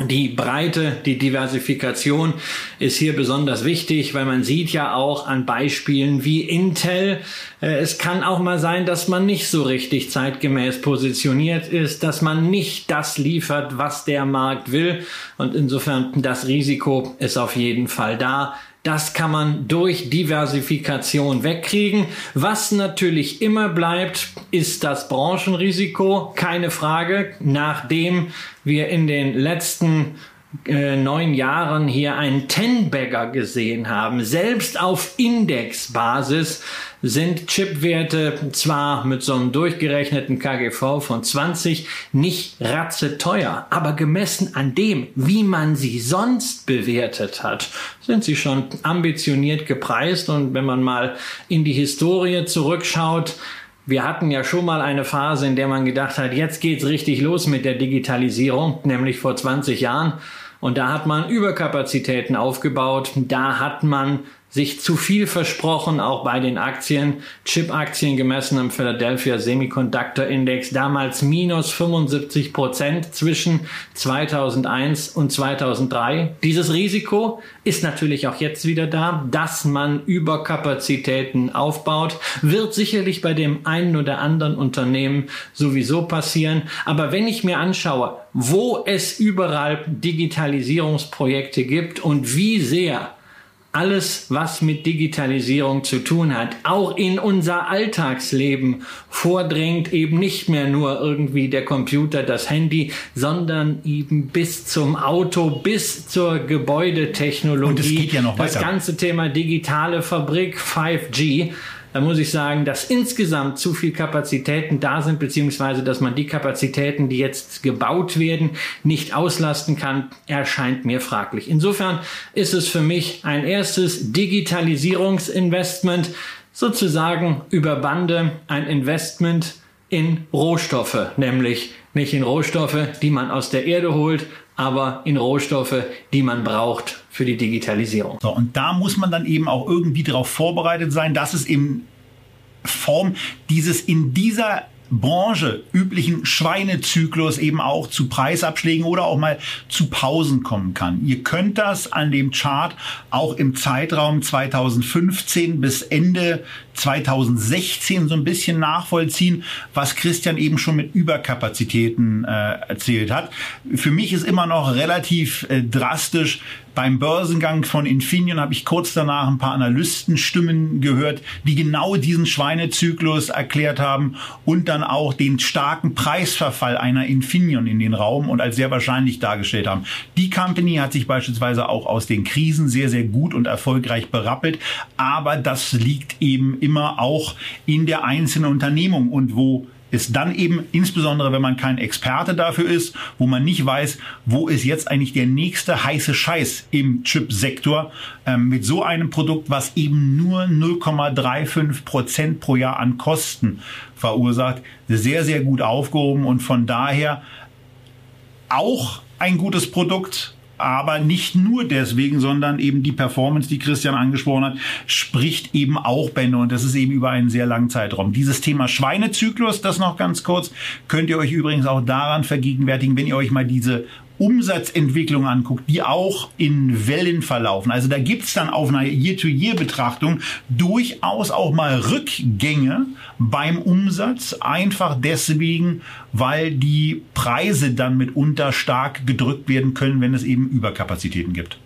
Speaker 2: die Breite, die Diversifikation ist hier besonders wichtig, weil man sieht ja auch an Beispielen wie Intel, äh, es kann auch mal sein, dass man nicht so richtig zeitgemäß positioniert ist, dass man nicht das liefert, was der Markt will. Und insofern das Risiko ist auf jeden Fall da. Das kann man durch Diversifikation wegkriegen. Was natürlich immer bleibt, ist das Branchenrisiko. Keine Frage. Nachdem wir in den letzten äh, neun Jahren hier einen Ten-Bagger gesehen haben, selbst auf Indexbasis sind Chipwerte zwar mit so einem durchgerechneten KGV von 20 nicht ratze teuer, aber gemessen an dem, wie man sie sonst bewertet hat, sind sie schon ambitioniert gepreist und wenn man mal in die Historie zurückschaut, wir hatten ja schon mal eine Phase, in der man gedacht hat, jetzt geht's richtig los mit der Digitalisierung, nämlich vor 20 Jahren. Und da hat man Überkapazitäten aufgebaut. Da hat man sich zu viel versprochen, auch bei den Aktien. Chip-Aktien gemessen am Philadelphia Semiconductor Index, damals minus 75 Prozent zwischen 2001 und 2003. Dieses Risiko ist natürlich auch jetzt wieder da, dass man Überkapazitäten aufbaut, wird sicherlich bei dem einen oder anderen Unternehmen sowieso passieren. Aber wenn ich mir anschaue, wo es überall Digitalisierungsprojekte gibt und wie sehr alles, was mit Digitalisierung zu tun hat, auch in unser Alltagsleben vordringt, eben nicht mehr nur irgendwie der Computer, das Handy, sondern eben bis zum Auto, bis zur Gebäudetechnologie. Und es
Speaker 1: geht ja noch
Speaker 2: weiter. Das ganze Thema digitale Fabrik, 5G Da muss ich sagen, dass insgesamt zu viel Kapazitäten da sind, beziehungsweise dass man die Kapazitäten, die jetzt gebaut werden, nicht auslasten kann, erscheint mir fraglich. Insofern ist es für mich ein erstes Digitalisierungsinvestment, sozusagen über Bande ein Investment in Rohstoffe, nämlich nicht in Rohstoffe, die man aus der Erde holt, aber in Rohstoffe, die man braucht für die Digitalisierung.
Speaker 1: So, und da muss man dann eben auch irgendwie darauf vorbereitet sein, dass es in Form dieses in dieser Branche üblichen Schweinezyklus eben auch zu Preisabschlägen oder auch mal zu Pausen kommen kann. Ihr könnt das an dem Chart auch im Zeitraum 2015 bis Ende 2016 so ein bisschen nachvollziehen, was Christian eben schon mit Überkapazitäten äh, erzählt hat. Für mich ist immer noch relativ äh, drastisch, beim Börsengang von Infineon habe ich kurz danach ein paar Analystenstimmen gehört, die genau diesen Schweinezyklus erklärt haben und dann auch den starken Preisverfall einer Infineon in den Raum und als sehr wahrscheinlich dargestellt haben. Die Company hat sich beispielsweise auch aus den Krisen sehr, sehr gut und erfolgreich berappelt, aber das liegt eben immer auch in der einzelnen Unternehmung und wo ist dann eben, insbesondere wenn man kein Experte dafür ist, wo man nicht weiß, wo ist jetzt eigentlich der nächste heiße Scheiß im Chip-Sektor ähm, mit so einem Produkt, was eben nur 0,35 Prozent pro Jahr an Kosten verursacht, sehr, sehr gut aufgehoben und von daher auch ein gutes Produkt, aber nicht nur deswegen, sondern eben die Performance, die Christian angesprochen hat, spricht eben auch Bände und das ist eben über einen sehr langen Zeitraum. Dieses Thema Schweinezyklus, das noch ganz kurz, könnt ihr euch übrigens auch daran vergegenwärtigen, wenn ihr euch mal diese Umsatzentwicklung anguckt, die auch in Wellen verlaufen. Also da gibt's dann auf einer Year-to-Year-Betrachtung durchaus auch mal Rückgänge beim Umsatz, einfach deswegen, weil die Preise dann mitunter stark gedrückt werden können, wenn es eben Überkapazitäten gibt.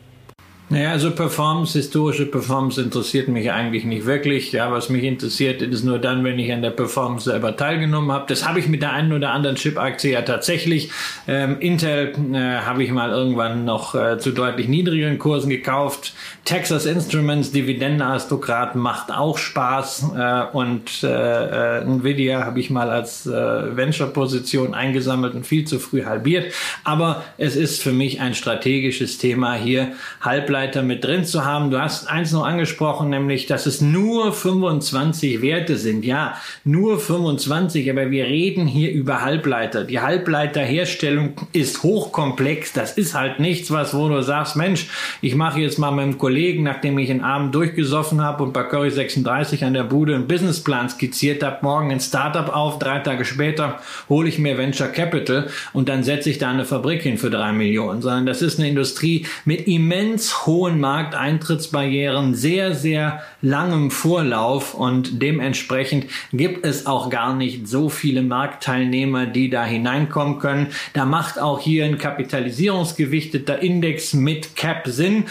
Speaker 2: Naja, also Performance, historische Performance interessiert mich eigentlich nicht wirklich. Ja, was mich interessiert, ist nur dann, wenn ich an der Performance selber teilgenommen habe. Das habe ich mit der einen oder anderen Chip-Aktie ja tatsächlich. Ähm, Intel äh, habe ich mal irgendwann noch äh, zu deutlich niedrigeren Kursen gekauft. Texas Instruments, Dividendenaristokrat, macht auch Spaß. Äh, und äh, äh, Nvidia habe ich mal als äh, Venture-Position eingesammelt und viel zu früh halbiert. Aber es ist für mich ein strategisches Thema hier, Halbleiter Halbleiter mit drin zu haben. Du hast eins noch angesprochen, nämlich, dass es nur 25 Werte sind. Ja, nur 25, aber wir reden hier über Halbleiter. Die Halbleiterherstellung ist hochkomplex. Das ist halt nichts, was, wo du sagst, Mensch, ich mache jetzt mal mit einem Kollegen, nachdem ich einen Abend durchgesoffen habe und bei Curry 36 an der Bude einen Businessplan skizziert habe, morgen ein Startup auf, drei Tage später hole ich mir Venture Capital und dann setze ich da eine Fabrik hin für drei Millionen, sondern das ist eine Industrie mit immens hohen Markteintrittsbarrieren, sehr, sehr langem Vorlauf und dementsprechend gibt es auch gar nicht so viele Marktteilnehmer, die da hineinkommen können. Da macht auch hier ein kapitalisierungsgewichteter Index mit Cap Sinn.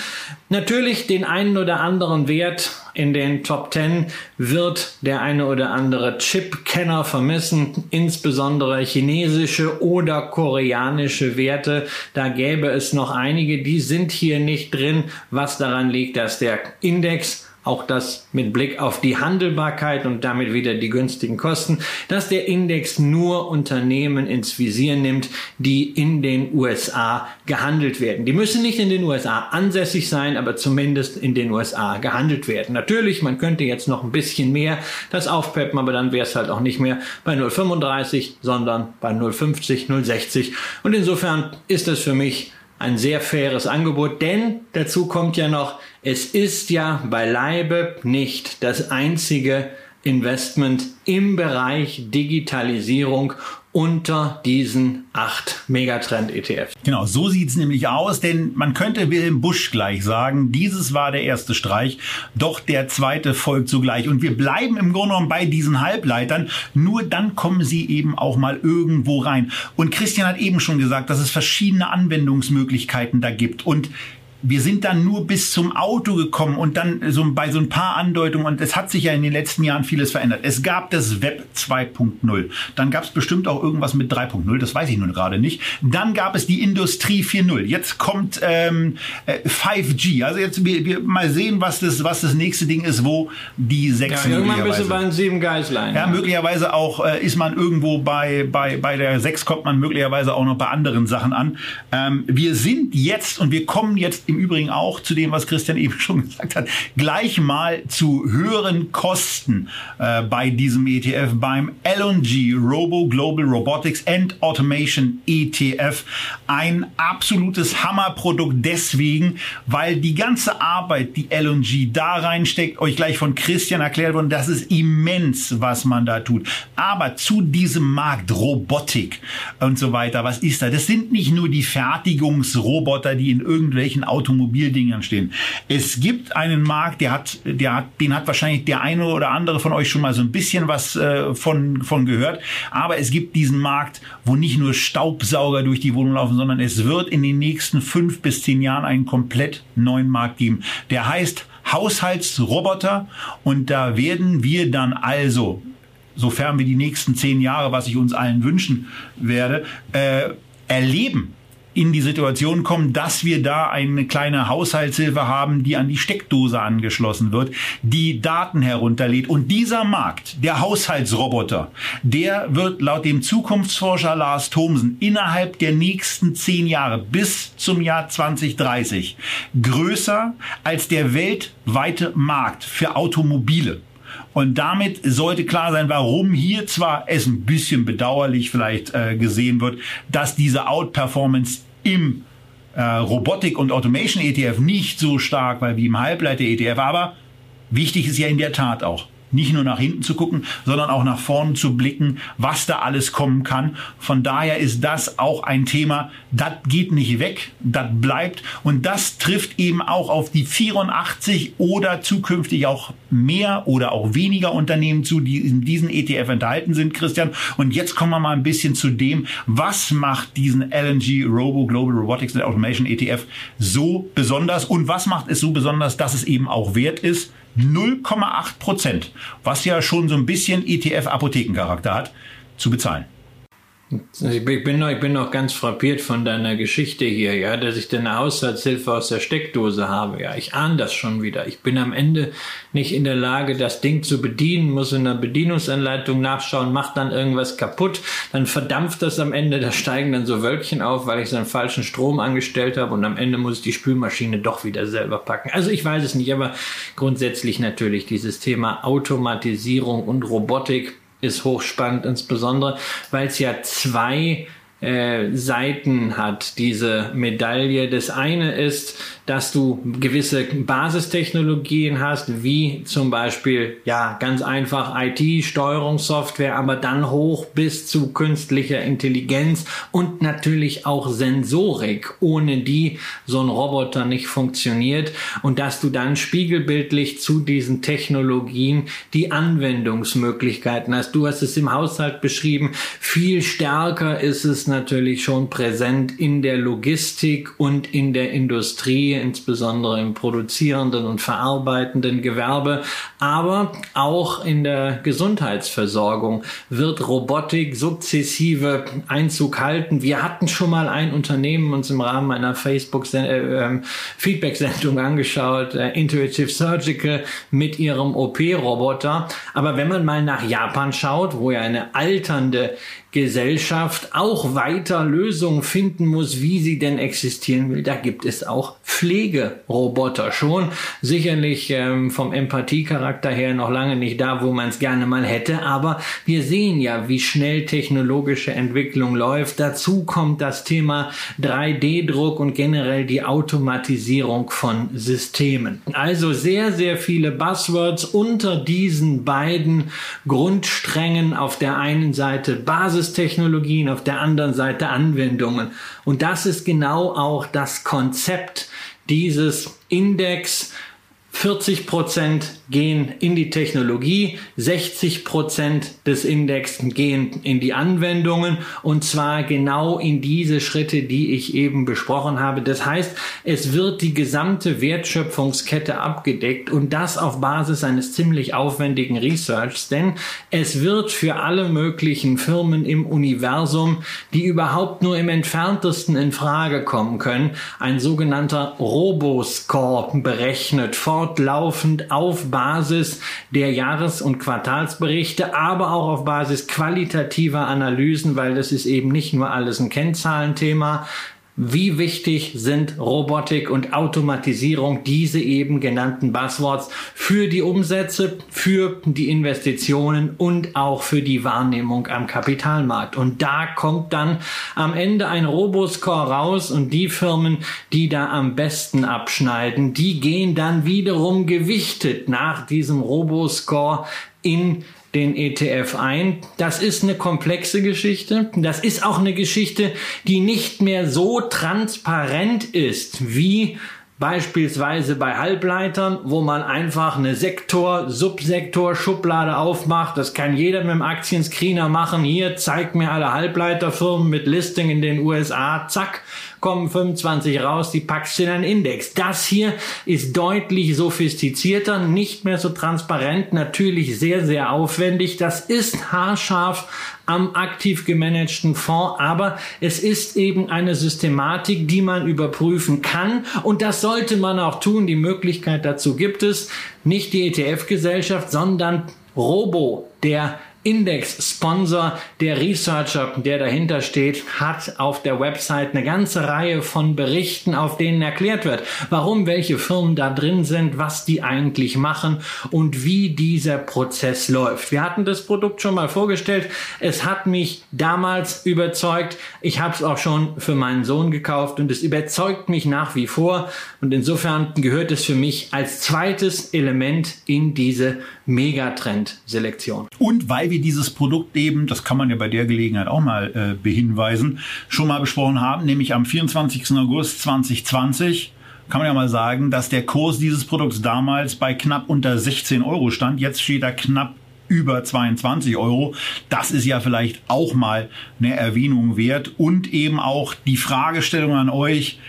Speaker 2: Natürlich den einen oder anderen Wert in den Top 10 wird der eine oder andere Chip-Kenner vermissen, insbesondere chinesische oder koreanische Werte. Da gäbe es noch einige, die sind hier nicht drin, was daran liegt, dass der Index auch das mit Blick auf die Handelbarkeit und damit wieder die günstigen Kosten, dass der Index nur Unternehmen ins Visier nimmt, die in den USA gehandelt werden. Die müssen nicht in den USA ansässig sein, aber zumindest in den USA gehandelt werden. Natürlich, man könnte jetzt noch ein bisschen mehr das aufpeppen, aber dann wäre es halt auch nicht mehr bei 0,35, sondern bei 0,50, 0,60. Und insofern ist das für mich ein sehr faires Angebot, denn dazu kommt ja noch, es ist ja beileibe nicht das einzige Investment im Bereich Digitalisierung unter diesen acht Megatrend-ETFs.
Speaker 1: Genau, so sieht's nämlich aus, denn man könnte Wilhelm Busch gleich sagen, dieses war der erste Streich, doch der zweite folgt sogleich. Und wir bleiben im Grunde genommen bei diesen Halbleitern, nur dann kommen sie eben auch mal irgendwo rein. Und Christian hat eben schon gesagt, dass es verschiedene Anwendungsmöglichkeiten da gibt. Und wir sind dann nur bis zum Auto gekommen und dann so bei so ein paar Andeutungen und es hat sich ja in den letzten Jahren vieles verändert. Es gab das Web 2.0, dann gab es bestimmt auch irgendwas mit 3.0, das weiß ich nun gerade nicht. Dann gab es die Industrie 4.0. Jetzt kommt ähm, 5G. Äh, also jetzt wir, wir mal sehen, was das was das nächste Ding ist, wo die 6
Speaker 2: ja, irgendwann bist du bei den 7 Geislein.
Speaker 1: Ja, ja, möglicherweise auch äh, ist man irgendwo bei bei bei der 6 kommt man möglicherweise auch noch bei anderen Sachen an. Ähm, wir sind jetzt und wir kommen jetzt im Übrigen auch zu dem, was Christian eben schon gesagt hat, gleich mal zu höheren Kosten äh, bei diesem ETF, beim LNG, Robo Global Robotics and Automation ETF. Ein absolutes Hammerprodukt deswegen, weil die ganze Arbeit, die LNG da reinsteckt, euch gleich von Christian erklärt worden, das ist immens, was man da tut. Aber zu diesem Markt Robotik und so weiter, was ist da? Das sind nicht nur die Fertigungsroboter, die in irgendwelchen Automobildingern stehen. Es gibt einen Markt, der hat, der hat, den hat wahrscheinlich der eine oder andere von euch schon mal so ein bisschen was äh, von, von gehört. Aber es gibt diesen Markt, wo nicht nur Staubsauger durch die Wohnung laufen, sondern es wird in den nächsten fünf bis zehn Jahren einen komplett neuen Markt geben. Der heißt Haushaltsroboter und da werden wir dann also sofern wir die nächsten zehn Jahre, was ich uns allen wünschen werde, äh, erleben, in die Situation kommen, dass wir da eine kleine Haushaltshilfe haben, die an die Steckdose angeschlossen wird, die Daten herunterlädt. Und dieser Markt, der Haushaltsroboter, der wird laut dem Zukunftsforscher Lars Thomsen innerhalb der nächsten zehn Jahre bis zum Jahr 2030 größer als der weltweite Markt für Automobile. Und damit sollte klar sein, warum hier zwar es ein bisschen bedauerlich vielleicht äh, gesehen wird, dass diese Outperformance im äh, Robotik- und Automation-ETF nicht so stark war wie im Halbleiter-ETF, aber wichtig ist ja in der Tat auch, nicht nur nach hinten zu gucken, sondern auch nach vorne zu blicken, was da alles kommen kann. Von daher ist das auch ein Thema, das geht nicht weg, das bleibt und das trifft eben auch auf die 84 oder zukünftig auch mehr oder auch weniger Unternehmen zu, die in diesen ETF enthalten sind, Christian. Und jetzt kommen wir mal ein bisschen zu dem, was macht diesen LNG Robo Global Robotics and Automation ETF so besonders und was macht es so besonders, dass es eben auch wert ist, 0,8 Prozent, was ja schon so ein bisschen ETF-Apothekencharakter hat, zu bezahlen.
Speaker 2: Ich bin, noch, ich bin noch ganz frappiert von deiner Geschichte hier, ja, dass ich deine Haushaltshilfe aus der Steckdose habe. Ja, ich ahne das schon wieder. Ich bin am Ende nicht in der Lage, das Ding zu bedienen, muss in der Bedienungsanleitung nachschauen, macht dann irgendwas kaputt, dann verdampft das am Ende, da steigen dann so Wölkchen auf, weil ich so einen falschen Strom angestellt habe und am Ende muss ich die Spülmaschine doch wieder selber packen. Also ich weiß es nicht, aber grundsätzlich natürlich dieses Thema Automatisierung und Robotik ist hochspannend, insbesondere weil es ja zwei äh, Seiten hat, diese Medaille. Das eine ist, dass du gewisse Basistechnologien hast, wie zum Beispiel, ja, ganz einfach IT-Steuerungssoftware, aber dann hoch bis zu künstlicher Intelligenz und natürlich auch Sensorik, ohne die so ein Roboter nicht funktioniert. Und dass du dann spiegelbildlich zu diesen Technologien die Anwendungsmöglichkeiten hast. Du hast es im Haushalt beschrieben, viel stärker ist es natürlich schon präsent in der Logistik und in der Industrie, insbesondere im produzierenden und verarbeitenden Gewerbe, aber auch in der Gesundheitsversorgung wird Robotik sukzessive Einzug halten. Wir hatten schon mal ein Unternehmen uns im Rahmen einer Facebook äh, ähm, angeschaut, äh, Intuitive Surgical mit ihrem OP-Roboter. Aber wenn man mal nach Japan schaut, wo ja eine alternde Gesellschaft auch weiter Lösungen finden muss, wie sie denn existieren will. Da gibt es auch Pflegeroboter schon. Sicherlich ähm, vom Empathiecharakter her noch lange nicht da, wo man es gerne mal hätte, aber wir sehen ja, wie schnell technologische Entwicklung läuft. Dazu kommt das Thema 3D-Druck und generell die Automatisierung von Systemen. Also sehr, sehr viele Buzzwords unter diesen beiden Grundsträngen. Auf der einen Seite Basis Basistechnologien, auf der anderen Seite Anwendungen. Und das ist genau auch das Konzept dieses Index 40 Prozent gehen in die Technologie, 60 Prozent des Index gehen in die Anwendungen und zwar genau in diese Schritte, die ich eben besprochen habe. Das heißt, es wird die gesamte Wertschöpfungskette abgedeckt und das auf Basis eines ziemlich aufwendigen Researchs, denn es wird für alle möglichen Firmen im Universum, die überhaupt nur im entferntesten in Frage kommen können, ein sogenannter Roboscore berechnet fortlaufend auf Basis der Jahres- und Quartalsberichte, aber auch auf Basis qualitativer Analysen, weil das ist eben nicht nur alles ein Kennzahlenthema, wie wichtig sind Robotik und Automatisierung, diese eben genannten Buzzwords, für die Umsätze, für die Investitionen und auch für die Wahrnehmung am Kapitalmarkt. Und da kommt dann am Ende ein Roboscore raus und die Firmen, die da am besten abschneiden, die gehen dann wiederum gewichtet nach diesem Roboscore in den ETF ein. Das ist eine komplexe Geschichte. Das ist auch eine Geschichte, die nicht mehr so transparent ist wie Beispielsweise bei Halbleitern, wo man einfach eine Sektor, Subsektor, Schublade aufmacht. Das kann jeder mit dem Aktienscreener machen. Hier zeigt mir alle Halbleiterfirmen mit Listing in den USA. Zack kommen 25 raus, die packst du in einen Index. Das hier ist deutlich sophistizierter, nicht mehr so transparent, natürlich sehr, sehr aufwendig. Das ist haarscharf am aktiv gemanagten Fonds, aber es ist eben eine Systematik, die man überprüfen kann und das sollte man auch tun. Die Möglichkeit dazu gibt es. Nicht die ETF-Gesellschaft, sondern Robo, der Index-Sponsor, der Researcher, der dahinter steht, hat auf der Website eine ganze Reihe von Berichten, auf denen erklärt wird, warum welche Firmen da drin sind, was die eigentlich machen und wie dieser Prozess läuft. Wir hatten das Produkt schon mal vorgestellt. Es hat mich damals überzeugt. Ich habe es auch schon für meinen Sohn gekauft und es überzeugt mich nach wie vor. Und insofern gehört es für mich als zweites Element in diese Megatrend-Selektion.
Speaker 1: Und weil wir dieses Produkt eben, das kann man ja bei der Gelegenheit auch mal äh, behinweisen, schon mal besprochen haben, nämlich am 24. August 2020 kann man ja mal sagen, dass der Kurs dieses Produkts damals bei knapp unter 16 Euro stand. Jetzt steht er knapp über 22 Euro. Das ist ja vielleicht auch mal eine Erwähnung wert. Und eben auch die Fragestellung an euch,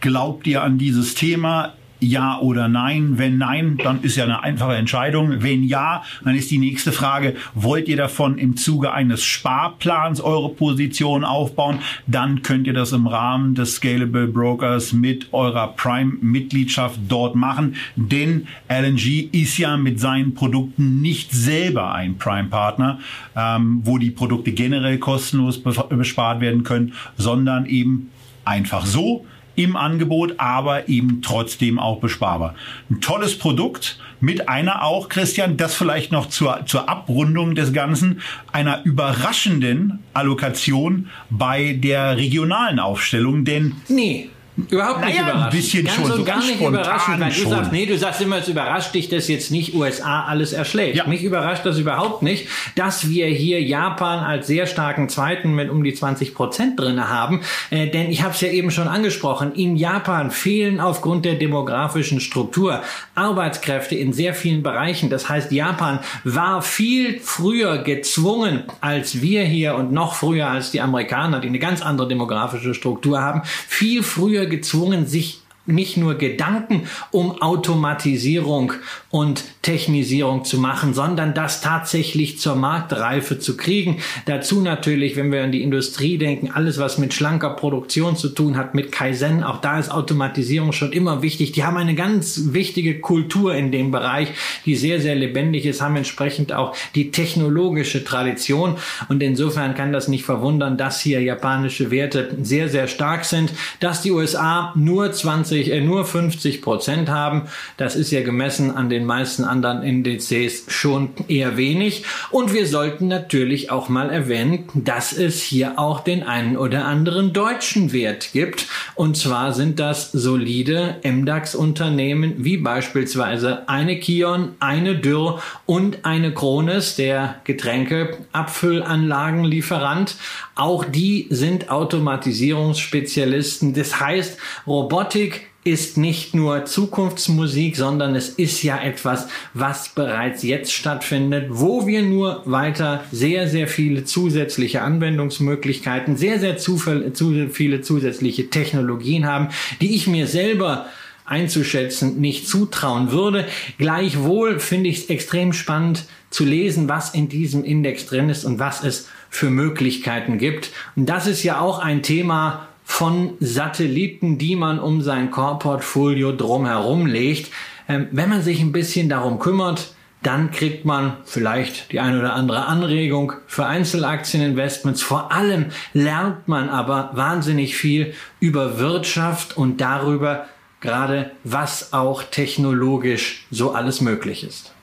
Speaker 1: glaubt ihr an dieses Thema? Ja oder nein. Wenn nein, dann ist ja eine einfache Entscheidung. Wenn ja, dann ist die nächste Frage, wollt ihr davon im Zuge eines Sparplans eure Position aufbauen? Dann könnt ihr das im Rahmen des Scalable Brokers mit eurer Prime-Mitgliedschaft dort machen. Denn LNG ist ja mit seinen Produkten nicht selber ein Prime-Partner, ähm, wo die Produkte generell kostenlos bespart werden können, sondern eben einfach so im Angebot, aber eben trotzdem auch besparbar. Ein tolles Produkt mit einer auch, Christian, das vielleicht noch zur, zur Abrundung des Ganzen, einer überraschenden Allokation bei der regionalen Aufstellung, denn
Speaker 2: nee. Überhaupt nicht
Speaker 1: naja,
Speaker 2: überraschend.
Speaker 1: Ein bisschen
Speaker 2: ganz
Speaker 1: schon, so
Speaker 2: gar nicht überraschend, weil
Speaker 1: schon.
Speaker 2: du sagst, nee, du sagst immer, es überrascht dich, dass jetzt nicht USA alles erschlägt.
Speaker 1: Ja.
Speaker 2: Mich überrascht das überhaupt nicht, dass wir hier Japan als sehr starken Zweiten mit um die 20 Prozent drin haben. Äh, denn ich habe es ja eben schon angesprochen, in Japan fehlen aufgrund der demografischen Struktur Arbeitskräfte in sehr vielen Bereichen. Das heißt, Japan war viel früher gezwungen als wir hier und noch früher als die Amerikaner, die eine ganz andere demografische Struktur haben, viel früher gezwungen, sich nicht nur Gedanken um Automatisierung und Technisierung zu machen, sondern das tatsächlich zur Marktreife zu kriegen. Dazu natürlich, wenn wir an die Industrie denken, alles was mit schlanker Produktion zu tun hat, mit Kaizen, auch da ist Automatisierung schon immer wichtig. Die haben eine ganz wichtige Kultur in dem Bereich, die sehr, sehr lebendig ist, haben entsprechend auch die technologische Tradition und insofern kann das nicht verwundern, dass hier japanische Werte sehr, sehr stark sind, dass die USA nur 20, äh, nur 50 Prozent haben. Das ist ja gemessen an den meisten anderen Indizes schon eher wenig. Und wir sollten natürlich auch mal erwähnen, dass es hier auch den einen oder anderen deutschen Wert gibt. Und zwar sind das solide MDAX-Unternehmen wie beispielsweise eine Kion, eine Dürr und eine Krones, der Getränkeabfüllanlagenlieferant. Auch die sind Automatisierungsspezialisten. Das heißt, Robotik ist nicht nur Zukunftsmusik, sondern es ist ja etwas, was bereits jetzt stattfindet, wo wir nur weiter sehr, sehr viele zusätzliche Anwendungsmöglichkeiten, sehr, sehr zu, viele zusätzliche Technologien haben, die ich mir selber einzuschätzen nicht zutrauen würde. Gleichwohl finde ich es extrem spannend zu lesen, was in diesem Index drin ist und was es für Möglichkeiten gibt. Und das ist ja auch ein Thema, von Satelliten, die man um sein Core-Portfolio drumherum legt. Ähm, wenn man sich ein bisschen darum kümmert, dann kriegt man vielleicht die eine oder andere Anregung für Einzelaktieninvestments. Vor allem lernt man aber wahnsinnig viel über Wirtschaft und darüber gerade, was auch technologisch so alles möglich ist.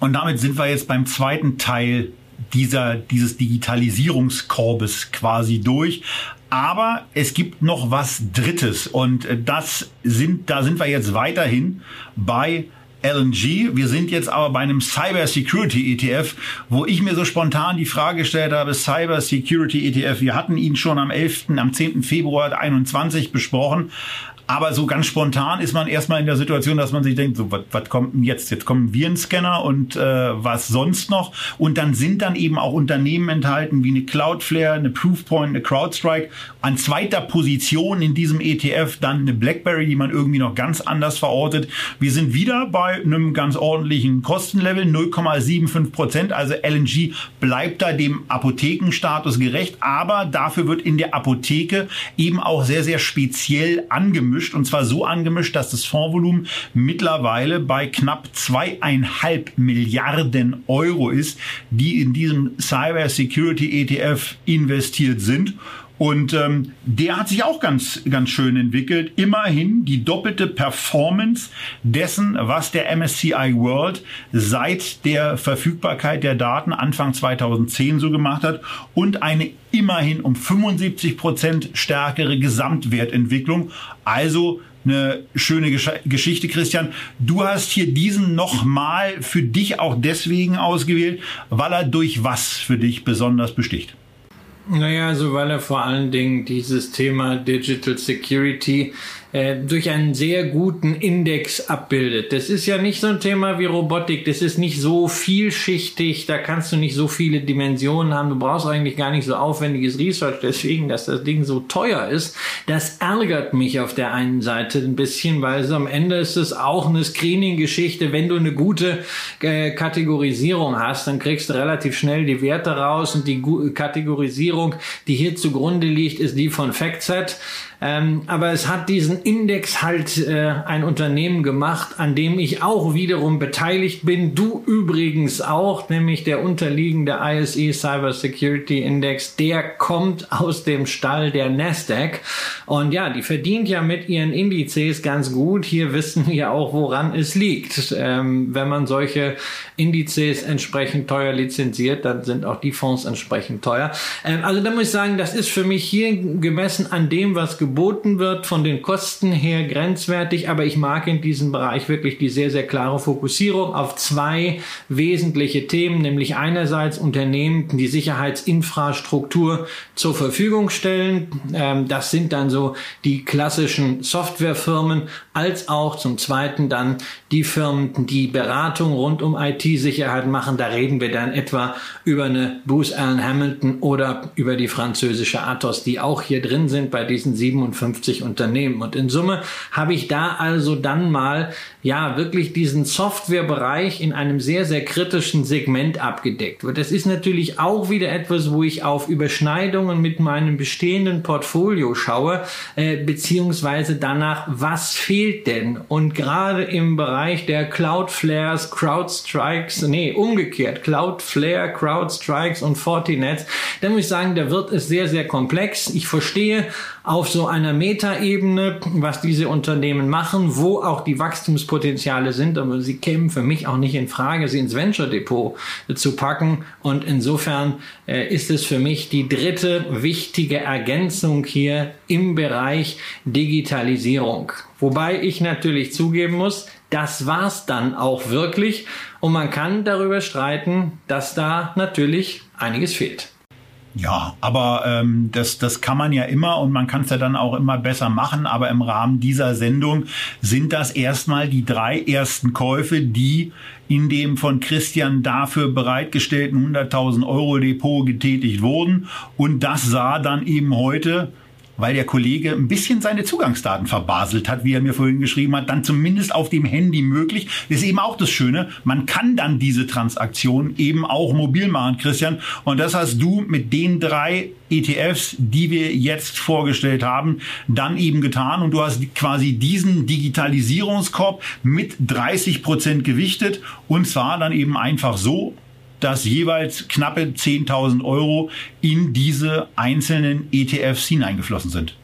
Speaker 1: Und damit sind wir jetzt beim zweiten Teil dieser, dieses Digitalisierungskorbes quasi durch. Aber es gibt noch was Drittes und das sind, da sind wir jetzt weiterhin bei LNG. Wir sind jetzt aber bei einem Cyber Security ETF, wo ich mir so spontan die Frage gestellt habe, Cyber Security ETF, wir hatten ihn schon am 11., am 10. Februar 21 besprochen, aber so ganz spontan ist man erstmal in der Situation, dass man sich denkt, so, was kommt denn jetzt? Jetzt kommen Virenscanner und äh, was sonst noch? Und dann sind dann eben auch Unternehmen enthalten wie eine Cloudflare, eine Proofpoint, eine CrowdStrike. An zweiter Position in diesem ETF dann eine BlackBerry, die man irgendwie noch ganz anders verortet. Wir sind wieder bei einem ganz ordentlichen Kostenlevel, 0,75 Prozent. Also LNG bleibt da dem Apothekenstatus gerecht, aber dafür wird in der Apotheke eben auch sehr, sehr speziell angemischt und zwar so angemischt, dass das Fondsvolumen mittlerweile bei knapp zweieinhalb Milliarden Euro ist, die in diesem Cyber Security ETF investiert sind. Und ähm, der hat sich auch ganz, ganz schön entwickelt. Immerhin die doppelte Performance dessen, was der MSCI World seit der Verfügbarkeit der Daten Anfang 2010 so gemacht hat und eine immerhin um 75 Prozent stärkere Gesamtwertentwicklung. Also eine schöne Gesch Geschichte, Christian. Du hast hier diesen nochmal für dich auch deswegen ausgewählt, weil er durch was für dich besonders besticht.
Speaker 2: Naja, also weil er vor allen Dingen dieses Thema Digital Security äh, durch einen sehr guten Index abbildet. Das ist ja nicht so ein Thema wie Robotik, das ist nicht so vielschichtig, da kannst du nicht so viele Dimensionen haben, du brauchst eigentlich gar nicht so aufwendiges Research, deswegen, dass das Ding so teuer ist, das ärgert mich auf der einen Seite ein bisschen, weil so am Ende ist es auch eine Screening-Geschichte, wenn du eine gute äh, Kategorisierung hast, dann kriegst du relativ schnell die Werte raus und die Kategorisierung, die hier zugrunde liegt, ist die von FactSet. Ähm, aber es hat diesen Index halt äh, ein Unternehmen gemacht, an dem ich auch wiederum beteiligt bin. Du übrigens auch, nämlich der unterliegende ISE Cyber Security Index. Der kommt aus dem Stall der Nasdaq. Und ja, die verdient ja mit ihren Indizes ganz gut. Hier wissen wir auch, woran es liegt. Ähm, wenn man solche Indizes entsprechend teuer lizenziert, dann sind auch die Fonds entsprechend teuer. Ähm, also da muss ich sagen, das ist für mich hier gemessen an dem, was geboten wird, von den Kosten her grenzwertig, aber ich mag in diesem Bereich wirklich die sehr, sehr klare Fokussierung auf zwei wesentliche Themen, nämlich einerseits Unternehmen, die Sicherheitsinfrastruktur zur Verfügung stellen. Ähm, das sind dann so die klassischen Softwarefirmen, als auch zum zweiten dann die Firmen, die Beratung rund um IT-Sicherheit machen. Da reden wir dann etwa über eine Bruce Allen Hamilton oder über die französische Athos, die auch hier drin sind bei diesen sieben 57 Unternehmen. Und in Summe habe ich da also dann mal ja wirklich diesen Softwarebereich in einem sehr, sehr kritischen Segment abgedeckt. Und das ist natürlich auch wieder etwas, wo ich auf Überschneidungen mit meinem bestehenden Portfolio schaue, äh, beziehungsweise danach, was fehlt denn? Und gerade im Bereich der Cloudflares, CrowdStrikes, nee, umgekehrt, Cloudflare, CrowdStrikes und Fortinets, da muss ich sagen, da wird es sehr, sehr komplex. Ich verstehe auf so einer Metaebene, was diese Unternehmen machen, wo auch die Wachstumspotenziale sind, aber sie kämen für mich auch nicht in Frage, sie ins Venture Depot zu packen. Und insofern äh, ist es für mich die dritte wichtige Ergänzung hier im Bereich Digitalisierung. Wobei ich natürlich zugeben muss, das war's dann auch wirklich. Und man kann darüber streiten, dass da natürlich einiges fehlt.
Speaker 1: Ja, aber ähm, das, das kann man ja immer und man kann es ja dann auch immer besser machen. Aber im Rahmen dieser Sendung sind das erstmal die drei ersten Käufe, die in dem von Christian dafür bereitgestellten 100.000 Euro Depot getätigt wurden. Und das sah dann eben heute weil der Kollege ein bisschen seine Zugangsdaten verbaselt hat, wie er mir vorhin geschrieben hat, dann zumindest auf dem Handy möglich. Das ist eben auch das Schöne. Man kann dann diese Transaktion eben auch mobil machen, Christian. Und das hast du mit den drei ETFs, die wir jetzt vorgestellt haben, dann eben getan. Und du hast quasi diesen Digitalisierungskorb mit 30 Prozent gewichtet. Und zwar dann eben einfach so, dass jeweils knappe 10.000 Euro in diese einzelnen ETFs hineingeflossen sind.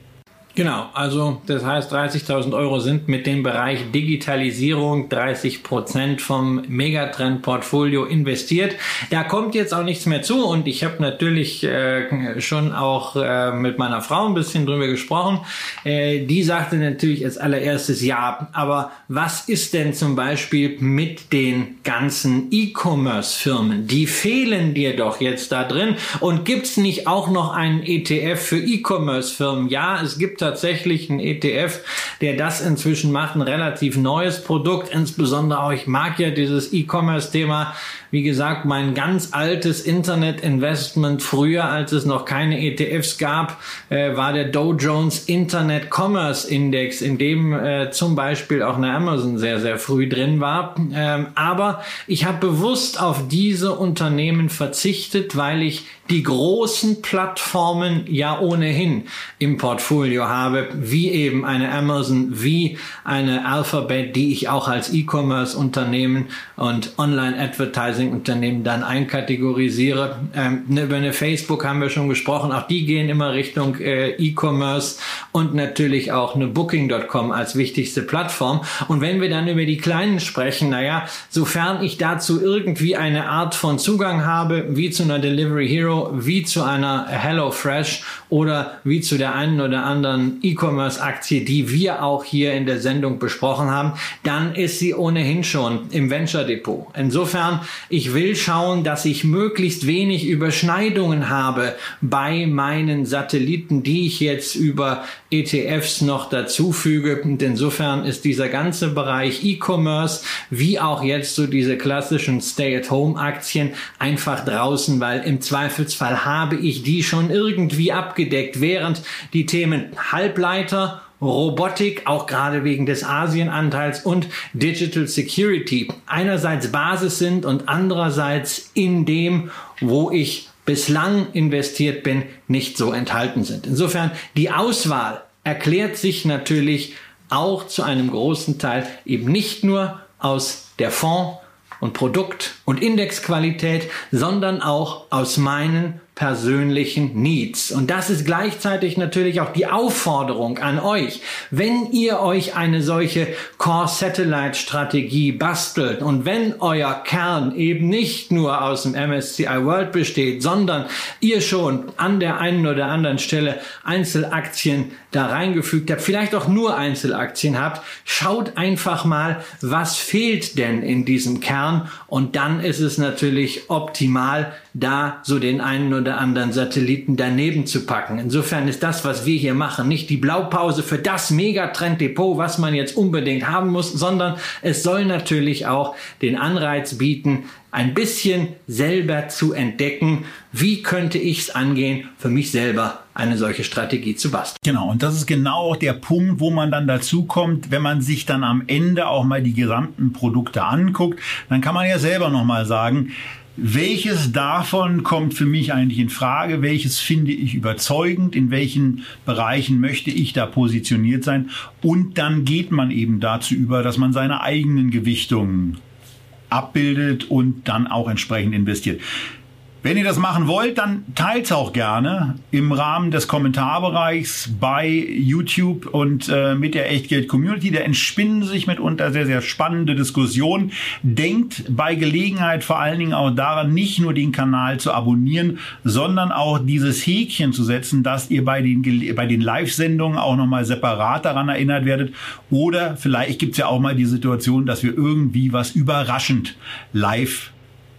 Speaker 2: Genau, also das heißt 30.000 Euro sind mit dem Bereich Digitalisierung 30 Prozent vom Megatrend-Portfolio investiert. Da kommt jetzt auch nichts mehr zu und ich habe natürlich äh, schon auch äh, mit meiner Frau ein bisschen drüber gesprochen. Äh, die sagte natürlich als allererstes ja, aber was ist denn zum Beispiel mit den ganzen E-Commerce-Firmen? Die fehlen dir doch jetzt da drin und gibt's nicht auch noch einen ETF für E-Commerce-Firmen? Ja, es gibt tatsächlich ein ETF, der das inzwischen macht, ein relativ neues Produkt. Insbesondere auch, ich mag ja dieses E-Commerce-Thema. Wie gesagt, mein ganz altes Internet-Investment früher, als es noch keine ETFs gab, äh, war der Dow Jones Internet Commerce Index, in dem äh, zum Beispiel auch eine Amazon sehr, sehr früh drin war. Ähm, aber ich habe bewusst auf diese Unternehmen verzichtet, weil ich die großen Plattformen ja ohnehin im Portfolio habe, wie eben eine Amazon, wie eine Alphabet, die ich auch als E-Commerce-Unternehmen und Online-Advertising-Unternehmen dann einkategorisiere. Ähm, ne, über eine Facebook haben wir schon gesprochen, auch die gehen immer Richtung äh, E-Commerce und natürlich auch eine Booking.com als wichtigste Plattform. Und wenn wir dann über die kleinen sprechen, naja, sofern ich dazu irgendwie eine Art von Zugang habe, wie zu einer Delivery Hero, wie zu einer HelloFresh oder wie zu der einen oder anderen E-Commerce-Aktie, die wir auch hier in der Sendung besprochen haben, dann ist sie ohnehin schon im Venture Depot. Insofern, ich will schauen, dass ich möglichst wenig Überschneidungen habe bei meinen Satelliten, die ich jetzt über ETFs noch dazufüge. Und insofern ist dieser ganze Bereich E-Commerce wie auch jetzt so diese klassischen Stay-at-Home-Aktien einfach draußen, weil im Zweifelsfall habe ich die schon irgendwie abgedeckt, während die Themen Halbleiter Robotik, auch gerade wegen des Asienanteils und Digital Security einerseits Basis sind und andererseits in dem, wo ich bislang investiert bin, nicht so enthalten sind. Insofern die Auswahl erklärt sich natürlich auch zu einem großen Teil eben nicht nur aus der Fonds- und Produkt- und Indexqualität, sondern auch aus meinen persönlichen Needs. Und das ist gleichzeitig natürlich auch die Aufforderung an euch. Wenn ihr euch eine solche Core Satellite Strategie bastelt und wenn euer Kern eben nicht nur aus dem MSCI World besteht, sondern ihr schon an der einen oder anderen Stelle Einzelaktien da reingefügt habt, vielleicht auch nur Einzelaktien habt, schaut einfach mal, was fehlt denn in diesem Kern und dann ist es natürlich optimal, da so den einen oder anderen Satelliten daneben zu packen. Insofern ist das, was wir hier machen, nicht die Blaupause für das Megatrend-Depot, was man jetzt unbedingt haben muss, sondern es soll natürlich auch den Anreiz bieten, ein bisschen selber zu entdecken, wie könnte ich es angehen, für mich selber eine solche Strategie zu basteln.
Speaker 1: Genau, und das ist genau auch der Punkt, wo man dann dazu kommt, wenn man sich dann am Ende auch mal die gesamten Produkte anguckt, dann kann man ja selber nochmal sagen, welches davon kommt für mich eigentlich in Frage? Welches finde ich überzeugend? In welchen Bereichen möchte ich da positioniert sein? Und dann geht man eben dazu über, dass man seine eigenen Gewichtungen abbildet und dann auch entsprechend investiert. Wenn ihr das machen wollt, dann teilt es auch gerne im Rahmen des Kommentarbereichs bei YouTube und äh, mit der Echtgeld-Community. Da entspinnen sich mitunter sehr, sehr spannende Diskussionen. Denkt bei Gelegenheit vor allen Dingen auch daran, nicht nur den Kanal zu abonnieren, sondern auch dieses Häkchen zu setzen, dass ihr bei den, bei den Live-Sendungen auch nochmal separat daran erinnert werdet. Oder vielleicht gibt es ja auch mal die Situation, dass wir irgendwie was überraschend live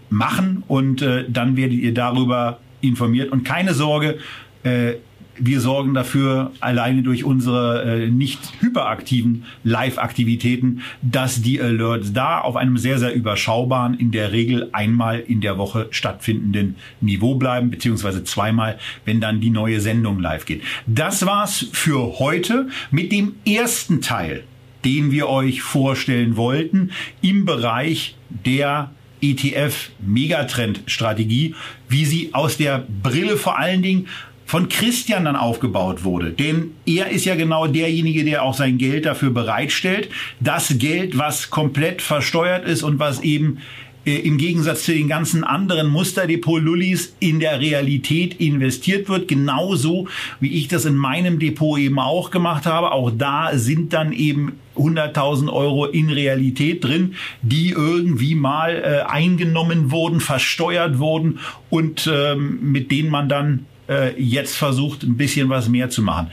Speaker 1: machen und äh, dann werdet ihr darüber informiert. Und keine Sorge, äh, wir sorgen dafür, alleine durch unsere äh, nicht hyperaktiven Live-Aktivitäten, dass die Alerts da auf einem sehr, sehr überschaubaren, in der Regel einmal in der Woche stattfindenden Niveau bleiben, beziehungsweise zweimal, wenn dann die neue Sendung live geht. Das war's für heute mit dem ersten Teil, den wir euch vorstellen wollten im Bereich der ETF Megatrend Strategie, wie sie aus der Brille vor allen Dingen von Christian dann aufgebaut wurde. Denn er ist ja genau derjenige, der auch sein Geld dafür bereitstellt. Das Geld, was komplett versteuert ist und was eben äh, im Gegensatz zu den ganzen anderen Musterdepot-Lullis in der Realität investiert wird. Genauso wie ich das in meinem Depot eben auch gemacht habe. Auch da sind dann eben 100.000 Euro in Realität drin, die irgendwie mal äh, eingenommen wurden, versteuert wurden und ähm, mit denen man dann äh, jetzt versucht, ein bisschen was mehr zu machen.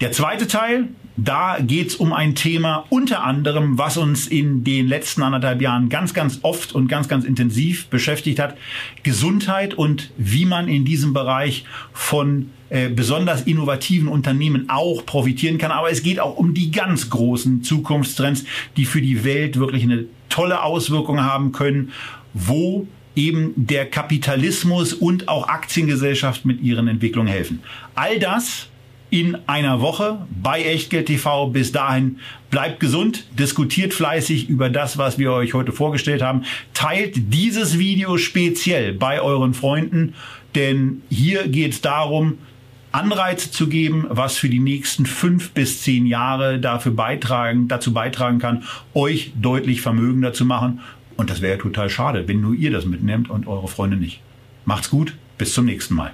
Speaker 1: Der zweite Teil, da geht's um ein Thema unter anderem, was uns in den letzten anderthalb Jahren ganz, ganz oft und ganz, ganz intensiv beschäftigt hat. Gesundheit und wie man in diesem Bereich von äh, besonders innovativen Unternehmen auch profitieren kann. Aber es geht auch um die ganz großen Zukunftstrends, die für die Welt wirklich eine tolle Auswirkung haben können, wo eben der Kapitalismus und auch Aktiengesellschaft mit ihren Entwicklungen helfen. All das in einer Woche bei Echtgeld TV. Bis dahin bleibt gesund, diskutiert fleißig über das, was wir euch heute vorgestellt haben. Teilt dieses Video speziell bei euren Freunden, denn hier geht es darum, Anreize zu geben, was für die nächsten fünf bis zehn Jahre dafür beitragen, dazu beitragen kann, euch deutlich vermögender zu machen. Und das wäre ja total schade, wenn nur ihr das mitnehmt und eure Freunde nicht. Macht's gut, bis zum nächsten Mal.